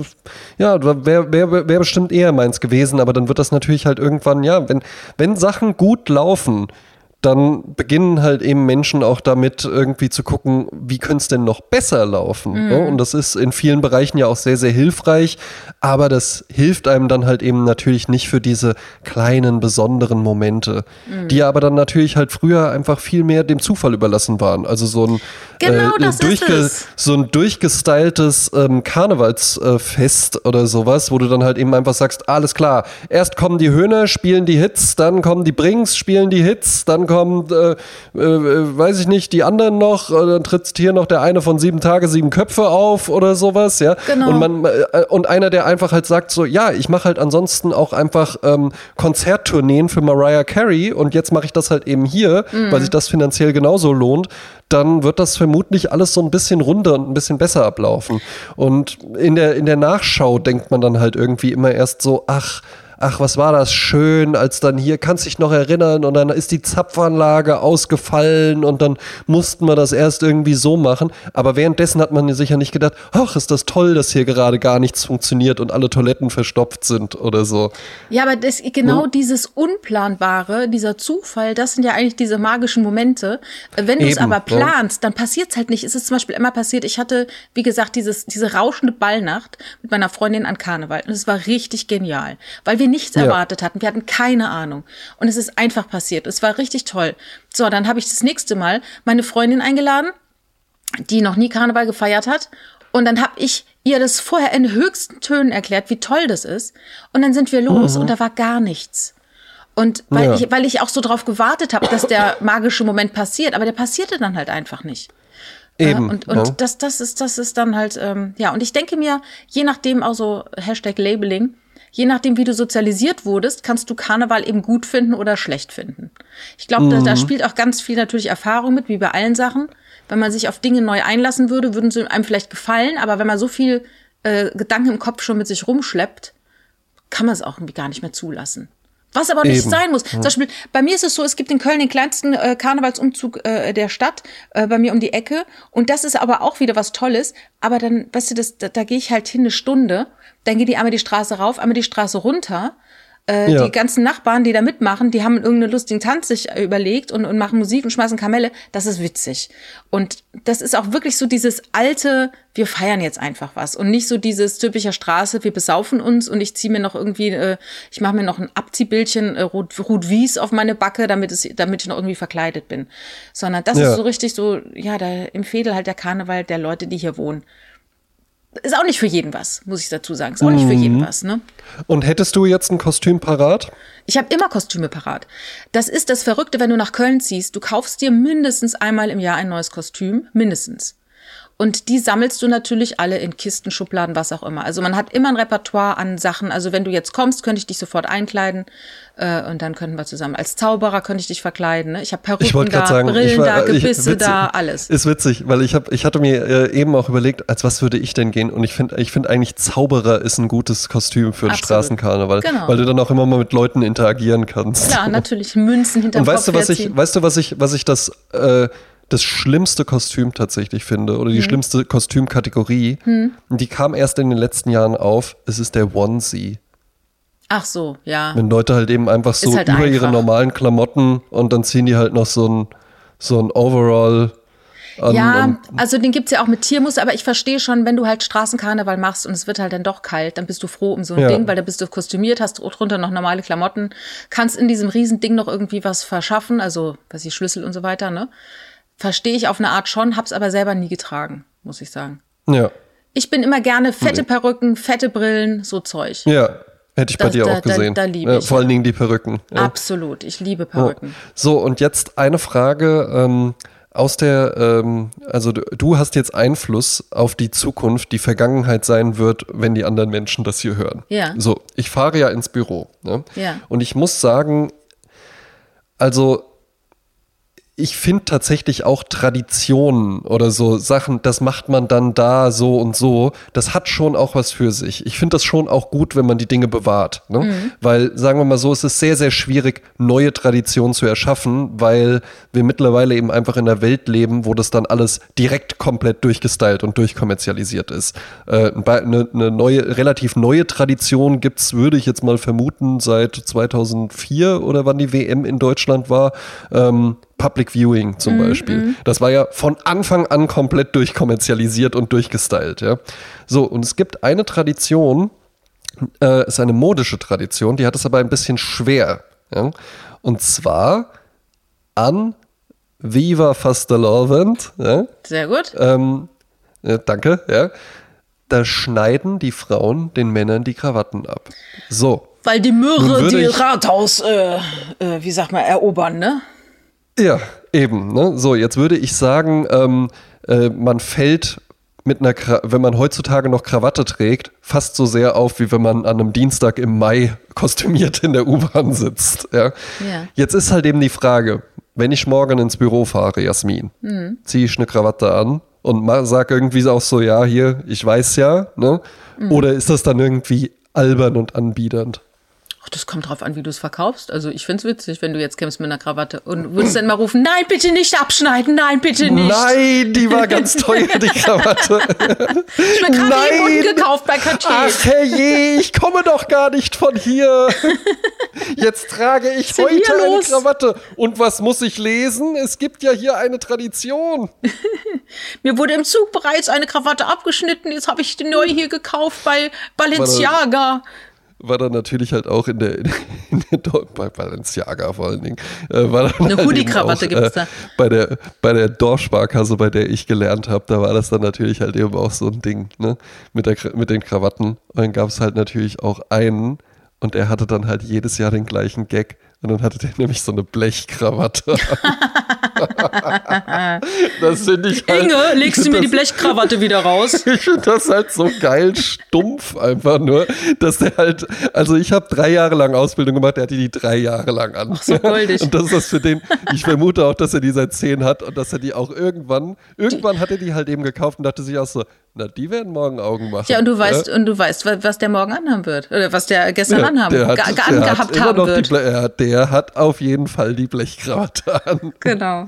ja, wäre wär, wär bestimmt eher meins gewesen, aber dann wird das natürlich halt irgendwann, ja, wenn, wenn Sachen gut laufen, dann beginnen halt eben Menschen auch damit irgendwie zu gucken, wie könnte es denn noch besser laufen. Mhm. Ne? Und das ist in vielen Bereichen ja auch sehr, sehr hilfreich, aber das hilft einem dann halt eben natürlich nicht für diese kleinen, besonderen Momente, mhm. die aber dann natürlich halt früher einfach viel mehr dem Zufall überlassen waren. Also so ein, genau, äh, durchge so ein durchgestyltes ähm, Karnevalsfest äh, oder sowas, wo du dann halt eben einfach sagst, alles klar, erst kommen die Höhner, spielen die Hits, dann kommen die Brings, spielen die Hits, dann kommen, äh, äh, weiß ich nicht, die anderen noch, äh, dann tritt hier noch der eine von sieben Tage, sieben Köpfe auf oder sowas, ja. Genau. Und man, äh, und einer, der einfach halt sagt so, ja, ich mache halt ansonsten auch einfach ähm, Konzerttourneen für Mariah Carey und jetzt mache ich das halt eben hier, mhm. weil sich das finanziell genauso lohnt dann wird das vermutlich alles so ein bisschen runder und ein bisschen besser ablaufen. Und in der, in der Nachschau denkt man dann halt irgendwie immer erst so, ach, ach, was war das schön, als dann hier, kannst dich noch erinnern, und dann ist die Zapfanlage ausgefallen und dann mussten wir das erst irgendwie so machen. Aber währenddessen hat man sicher nicht gedacht, ach, ist das toll, dass hier gerade gar nichts funktioniert und alle Toiletten verstopft sind oder so. Ja, aber das, genau hm? dieses Unplanbare, dieser Zufall, das sind ja eigentlich diese magischen Momente. Wenn du es aber planst, ja. dann passiert es halt nicht. Es ist zum Beispiel immer passiert, ich hatte, wie gesagt, dieses, diese rauschende Ballnacht mit meiner Freundin an Karneval. Und es war richtig genial, weil wir nichts ja. erwartet hatten. Wir hatten keine Ahnung. Und es ist einfach passiert. Es war richtig toll. So, dann habe ich das nächste Mal meine Freundin eingeladen, die noch nie Karneval gefeiert hat. Und dann habe ich ihr das vorher in höchsten Tönen erklärt, wie toll das ist. Und dann sind wir los mhm. und da war gar nichts. Und weil, ja. ich, weil ich auch so drauf gewartet habe, dass der magische Moment passiert, aber der passierte dann halt einfach nicht. Eben. Äh, und und ja. das, das, ist, das ist dann halt, ähm, ja, und ich denke mir, je nachdem auch so Hashtag Labeling, je nachdem, wie du sozialisiert wurdest, kannst du Karneval eben gut finden oder schlecht finden. Ich glaube, mhm. da, da mhm. spielt auch ganz viel natürlich Erfahrung mit, wie bei allen Sachen. Wenn man sich auf Dinge neu einlassen würde, würden sie einem vielleicht gefallen, aber wenn man so viel äh, Gedanken im Kopf schon mit sich rumschleppt, kann man es auch irgendwie gar nicht mehr zulassen. Was aber nicht Eben. sein muss. Zum Beispiel, bei mir ist es so, es gibt in Köln den kleinsten äh, Karnevalsumzug äh, der Stadt, äh, bei mir um die Ecke. Und das ist aber auch wieder was Tolles. Aber dann, weißt du, das, da, da gehe ich halt hin eine Stunde dann geht die einmal die Straße rauf, einmal die Straße runter. Äh, ja. Die ganzen Nachbarn, die da mitmachen, die haben irgendeinen lustigen Tanz sich überlegt und, und machen Musik und schmeißen Kamelle. Das ist witzig. Und das ist auch wirklich so dieses alte, wir feiern jetzt einfach was. Und nicht so dieses typische Straße, wir besaufen uns und ich ziehe mir noch irgendwie, äh, ich mache mir noch ein Abziehbildchen äh, Rot, Rot Wies auf meine Backe, damit, es, damit ich noch irgendwie verkleidet bin. Sondern das ja. ist so richtig so, ja, da im Fädel halt der Karneval der Leute, die hier wohnen ist auch nicht für jeden was, muss ich dazu sagen. Ist auch nicht für jeden mhm. was. Ne? Und hättest du jetzt ein Kostüm parat? Ich habe immer Kostüme parat. Das ist das Verrückte, wenn du nach Köln ziehst. Du kaufst dir mindestens einmal im Jahr ein neues Kostüm, mindestens. Und die sammelst du natürlich alle in Kisten, Schubladen, was auch immer. Also man hat immer ein Repertoire an Sachen. Also wenn du jetzt kommst, könnte ich dich sofort einkleiden äh, und dann könnten wir zusammen. Als Zauberer könnte ich dich verkleiden. Ne? Ich habe Perücken da, sagen, Brillen war, da, Gebisse ich, da, alles. Ist witzig, weil ich habe, ich hatte mir äh, eben auch überlegt, als was würde ich denn gehen? Und ich finde, ich finde eigentlich Zauberer ist ein gutes Kostüm für einen Straßenkarneval, genau. weil du dann auch immer mal mit Leuten interagieren kannst. Ja, natürlich Münzen hinterm Und weißt Kopf du, was ich, weißt du, was ich, was ich das äh, das schlimmste Kostüm tatsächlich finde oder die hm. schlimmste Kostümkategorie, hm. die kam erst in den letzten Jahren auf. Es ist der Onesie. Ach so, ja. Wenn Leute halt eben einfach so halt über einfach. ihre normalen Klamotten und dann ziehen die halt noch so ein, so ein Overall. An ja, also den gibt es ja auch mit Tiermuster, aber ich verstehe schon, wenn du halt Straßenkarneval machst und es wird halt dann doch kalt, dann bist du froh um so ein ja. Ding, weil da bist du kostümiert, hast drunter noch normale Klamotten, kannst in diesem riesen Ding noch irgendwie was verschaffen, also was ich Schlüssel und so weiter, ne? Verstehe ich auf eine Art schon, hab's aber selber nie getragen, muss ich sagen. Ja. Ich bin immer gerne fette nee. Perücken, fette Brillen, so Zeug. Ja, Hätte ich bei das, dir da, auch gesehen. Da, da liebe ich. vor allen Dingen die Perücken. Ja. Absolut, ich liebe Perücken. Oh. So, und jetzt eine Frage ähm, aus der, ähm, also du, du, hast jetzt Einfluss auf die Zukunft, die Vergangenheit sein wird, wenn die anderen Menschen das hier hören. Ja. So, ich fahre ja ins Büro. Ne? Ja. Und ich muss sagen, also ich finde tatsächlich auch Traditionen oder so Sachen, das macht man dann da so und so. Das hat schon auch was für sich. Ich finde das schon auch gut, wenn man die Dinge bewahrt. Ne? Mhm. Weil, sagen wir mal so, es ist sehr, sehr schwierig, neue Traditionen zu erschaffen, weil wir mittlerweile eben einfach in einer Welt leben, wo das dann alles direkt komplett durchgestylt und durchkommerzialisiert ist. Äh, eine, eine neue, relativ neue Tradition gibt's, würde ich jetzt mal vermuten, seit 2004 oder wann die WM in Deutschland war. Ähm, Public Viewing zum mm, Beispiel. Mm. Das war ja von Anfang an komplett durchkommerzialisiert und durchgestylt. Ja. So, und es gibt eine Tradition, äh, ist eine modische Tradition, die hat es aber ein bisschen schwer. Ja. Und zwar an Viva Fastelovend. Ja. Sehr gut. Ähm, ja, danke, ja. Da schneiden die Frauen den Männern die Krawatten ab. So. Weil die Möhre die Rathaus, äh, äh, wie sag mal, erobern, ne? Ja, eben. Ne? So, jetzt würde ich sagen, ähm, äh, man fällt mit einer, Kra wenn man heutzutage noch Krawatte trägt, fast so sehr auf, wie wenn man an einem Dienstag im Mai kostümiert in der U-Bahn sitzt. Ja? ja? Jetzt ist halt eben die Frage, wenn ich morgen ins Büro fahre, Jasmin, mhm. ziehe ich eine Krawatte an und sage irgendwie auch so, ja, hier, ich weiß ja, ne? Mhm. Oder ist das dann irgendwie albern und anbiedernd? Das kommt drauf an, wie du es verkaufst. Also ich finde es witzig, wenn du jetzt kämpfst mit einer Krawatte und würdest dann mal rufen, nein, bitte nicht abschneiden, nein, bitte nicht. Nein, die war ganz teuer, die Krawatte. ich bin gerade eben gekauft bei Cartier. Ach herrje, ich komme doch gar nicht von hier. Jetzt trage ich heute eine Krawatte. Und was muss ich lesen? Es gibt ja hier eine Tradition. Mir wurde im Zug bereits eine Krawatte abgeschnitten. Jetzt habe ich die neu hier gekauft bei Balenciaga war dann natürlich halt auch in der, in der bei Balenciaga vor allen Dingen, äh, war dann eine halt Hoodie-Krawatte gibt es da. Äh, bei der, bei der Dorfsparkasse, bei der ich gelernt habe, da war das dann natürlich halt eben auch so ein Ding, ne? Mit, der, mit den Krawatten. Und dann gab es halt natürlich auch einen und er hatte dann halt jedes Jahr den gleichen Gag. Und dann hatte der nämlich so eine Blechkrawatte. das finde ich halt, Inge, legst du mir das, die Blechkrawatte wieder raus? ich finde das halt so geil stumpf einfach nur, dass der halt, also ich habe drei Jahre lang Ausbildung gemacht, der hatte die drei Jahre lang an. Ach so goldig. Und das ist das für den, ich vermute auch, dass er die seit zehn hat und dass er die auch irgendwann, irgendwann hat er die halt eben gekauft und dachte sich auch so, na, die werden morgen Augen machen. Ja, und du weißt, ja? und du weißt, was der morgen anhaben wird. Oder was der gestern ja, anhaben, der hat, angehabt haben wird. Der hat auf jeden Fall die Blechkrawatte an. Genau.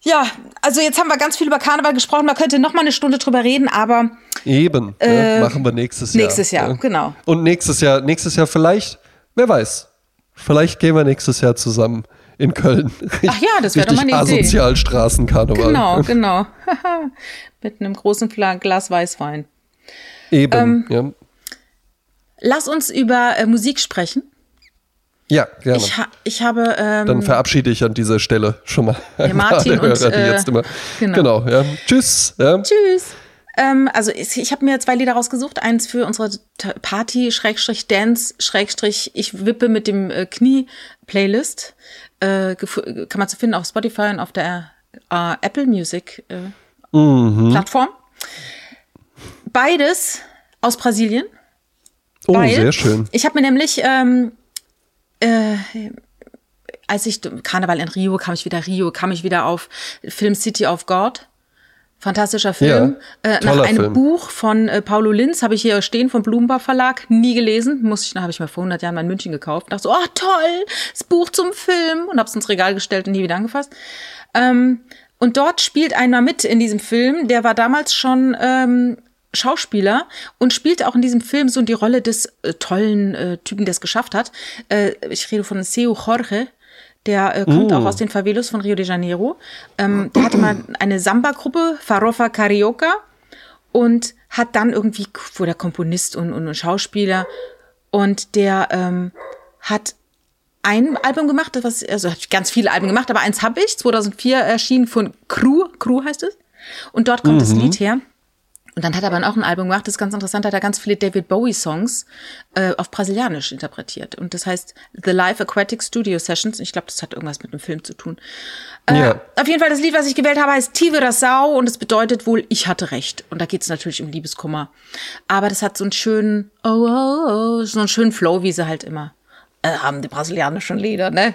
Ja, also jetzt haben wir ganz viel über Karneval gesprochen. Man könnte noch mal eine Stunde drüber reden, aber eben äh, ja, machen wir nächstes Jahr. Nächstes Jahr, ja. genau. Und nächstes Jahr, nächstes Jahr vielleicht, wer weiß, vielleicht gehen wir nächstes Jahr zusammen in Köln. Ach ja, das wäre doch mal eine Idee. Asozial Straßenkarneval. Genau, genau. Mit einem großen Glas Weißwein. Eben, ähm, ja. Lass uns über äh, Musik sprechen. Ja, gerne. Ich, ha ich habe. Ähm, Dann verabschiede ich an dieser Stelle schon mal. Der Martin Hörer, und, äh, jetzt immer. Genau. genau ja. Tschüss. Ja. Tschüss. Ähm, also ich, ich habe mir zwei Lieder rausgesucht. Eins für unsere Party, Schrägstrich Dance, Schrägstrich Ich wippe mit dem äh, Knie Playlist. Äh, kann man zu finden auf Spotify und auf der äh, Apple Music. Äh, mhm. Plattform. Beides aus Brasilien. Oh, sehr schön. Ich habe mir nämlich, ähm, äh, als ich Karneval in Rio kam ich wieder Rio, kam ich wieder auf Film City of God. Fantastischer Film. Ja, äh, nach einem Film. Buch von äh, Paulo Linz habe ich hier stehen vom Blumenbach Verlag, nie gelesen. Muss ich, habe ich mir vor 100 Jahren mal in München gekauft. Dachte so, oh toll, das Buch zum Film und habe es ins Regal gestellt und nie wieder angefasst. Ähm, und dort spielt einer mit in diesem Film, der war damals schon ähm, Schauspieler und spielte auch in diesem Film so die Rolle des äh, tollen äh, Typen, der es geschafft hat. Äh, ich rede von Seu Jorge. Der äh, kommt mm. auch aus den Favelos von Rio de Janeiro. Ähm, der hatte mal eine Samba-Gruppe, Farofa Carioca, und hat dann irgendwie, wo der Komponist und, und, und Schauspieler, und der ähm, hat ein Album gemacht, was, also hat ganz viele Alben gemacht, aber eins habe ich, 2004 erschienen von Crew, Crew heißt es. Und dort kommt mhm. das Lied her. Und dann hat er aber auch ein Album gemacht, das ist ganz interessant, hat er ganz viele David Bowie-Songs äh, auf Brasilianisch interpretiert. Und das heißt The Live Aquatic Studio Sessions. Ich glaube, das hat irgendwas mit einem Film zu tun. Äh, ja. Auf jeden Fall, das Lied, was ich gewählt habe, heißt Tive Sau und es bedeutet wohl, ich hatte recht. Und da geht es natürlich um Liebeskummer. Aber das hat so einen schönen, oh, oh, oh, so einen schönen Flow, wie sie halt immer äh, haben, die brasilianischen Lieder, ne?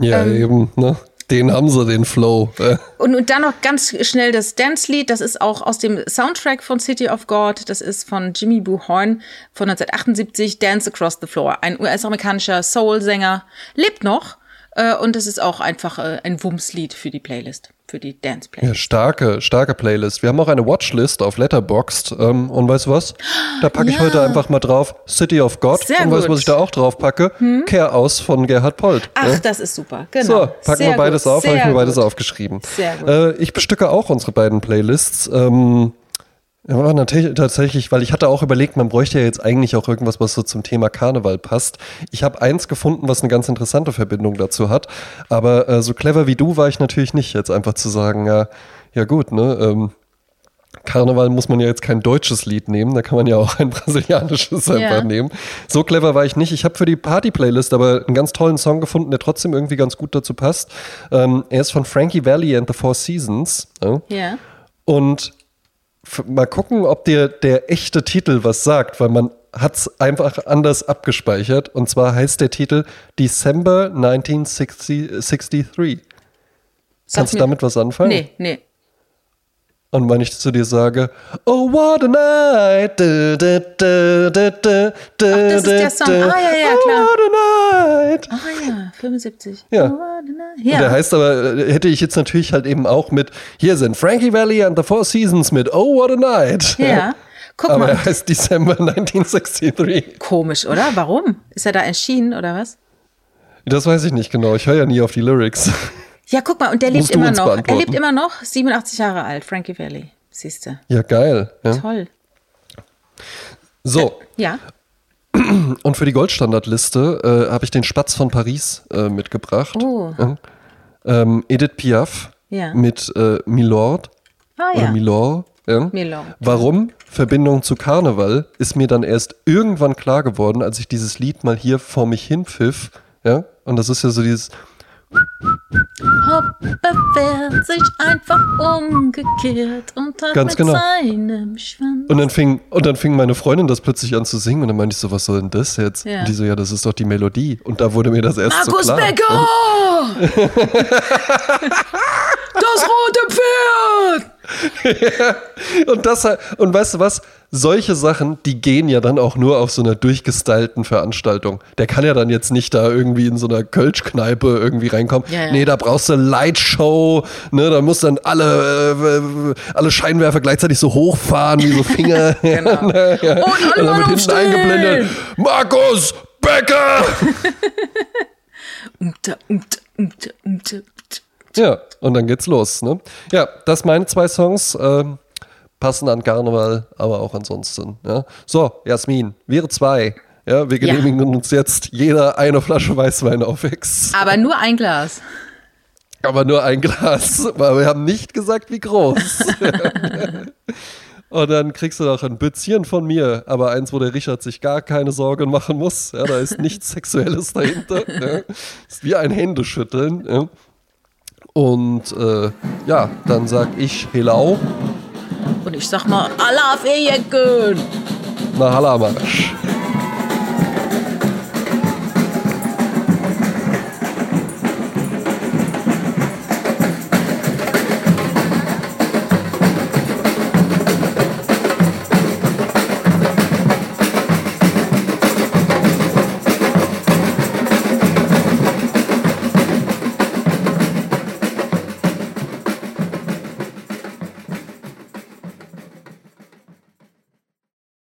Ja, ähm, eben, ne? Den haben sie, den Flow. Und, und dann noch ganz schnell das Dance-Lied. Das ist auch aus dem Soundtrack von City of God. Das ist von Jimmy Boo Horn von 1978. Dance Across the Floor. Ein US-amerikanischer Soul-Sänger. Lebt noch. Äh, und das ist auch einfach äh, ein Wumms-Lied für die Playlist für die Dance Playlist. Ja, starke, starke Playlist. Wir haben auch eine Watchlist auf Letterboxd. Ähm, und weißt du was? Da packe ich ja. heute einfach mal drauf City of God. Sehr und weißt du, was ich da auch drauf packe? Hm? Kehr aus von Gerhard Polt. Ach, ja? das ist super. Genau. So, packen Sehr wir beides gut. auf, habe ich mir beides aufgeschrieben. Sehr gut. Äh, ich bestücke auch unsere beiden Playlists. Ähm, ja, natürlich, tatsächlich, weil ich hatte auch überlegt, man bräuchte ja jetzt eigentlich auch irgendwas, was so zum Thema Karneval passt. Ich habe eins gefunden, was eine ganz interessante Verbindung dazu hat. Aber äh, so clever wie du war ich natürlich nicht, jetzt einfach zu sagen, ja, ja gut, ne, ähm, Karneval muss man ja jetzt kein deutsches Lied nehmen, da kann man ja auch ein brasilianisches einfach nehmen. So clever war ich nicht. Ich habe für die Party-Playlist aber einen ganz tollen Song gefunden, der trotzdem irgendwie ganz gut dazu passt. Ähm, er ist von Frankie Valley and the Four Seasons. Ja. ja. Und mal gucken, ob dir der echte Titel was sagt, weil man hat es einfach anders abgespeichert. Und zwar heißt der Titel December 1963. Kannst du damit was anfangen? Nee, nee. Und wenn ich zu dir sage, Oh, what a night. Ach, das ist der Song. Ah, ja, ja, klar. Oh, what a night. Ah, ja, 75. Ja. Oh, ja. Und der heißt aber, äh, hätte ich jetzt natürlich halt eben auch mit, hier sind Frankie Valley and the Four Seasons mit Oh, what a night. Ja. Guck aber mal. er heißt December 1963. Komisch, oder? Warum? Ist er da erschienen oder was? Das weiß ich nicht genau. Ich höre ja nie auf die Lyrics. Ja, guck mal, und der lebt immer noch. Er lebt immer noch, 87 Jahre alt, Frankie Valley. Siehst du. Ja, geil. Ja. Toll. So. Äh, ja. Und für die Goldstandardliste äh, habe ich den Spatz von Paris äh, mitgebracht. Oh. Ähm, Edith Piaf ja. mit äh, Milord. Ah, oder ja. Milord. Ja. Milord. Warum? Verbindung zu Karneval ist mir dann erst irgendwann klar geworden, als ich dieses Lied mal hier vor mich hinpfiff. Ja? Und das ist ja so dieses Hoppe fährt sich einfach umgekehrt und hat Ganz mit genau. seinem Schwanz. Und dann, fing, und dann fing meine Freundin das plötzlich an zu singen und dann meinte ich so, was soll denn das jetzt? Ja. Und die so, ja, das ist doch die Melodie. Und da wurde mir das erst Markus so klar. Becker! das rote Pferd! ja, und das und weißt du was? Solche Sachen, die gehen ja dann auch nur auf so einer durchgestylten Veranstaltung. Der kann ja dann jetzt nicht da irgendwie in so einer Kölschkneipe irgendwie reinkommen. Ja, ja. Nee, da brauchst du Lightshow, ne, da muss dann alle, äh, alle Scheinwerfer gleichzeitig so hochfahren wie so Finger. genau. ja. Und alle und dann wird hinten eingeblendet. Markus Becker! umte, umte, umte, umte. Ja, und dann geht's los. Ne? Ja, das meine zwei Songs. Ähm, passen an Karneval, aber auch ansonsten. Ja? So, Jasmin, wir zwei. Ja, wir genehmigen ja. uns jetzt jeder eine Flasche Weißwein auf X. Aber nur ein Glas. Aber nur ein Glas, weil wir haben nicht gesagt, wie groß. Und dann kriegst du noch ein Bützchen von mir, aber eins, wo der Richard sich gar keine Sorgen machen muss. Ja, da ist nichts Sexuelles dahinter. Ja. Ist wie ein Händeschütteln. Ja. Und äh, ja, dann sag ich Helau. Und ich sag mal, Allah auf ihr Na, Halamarsch.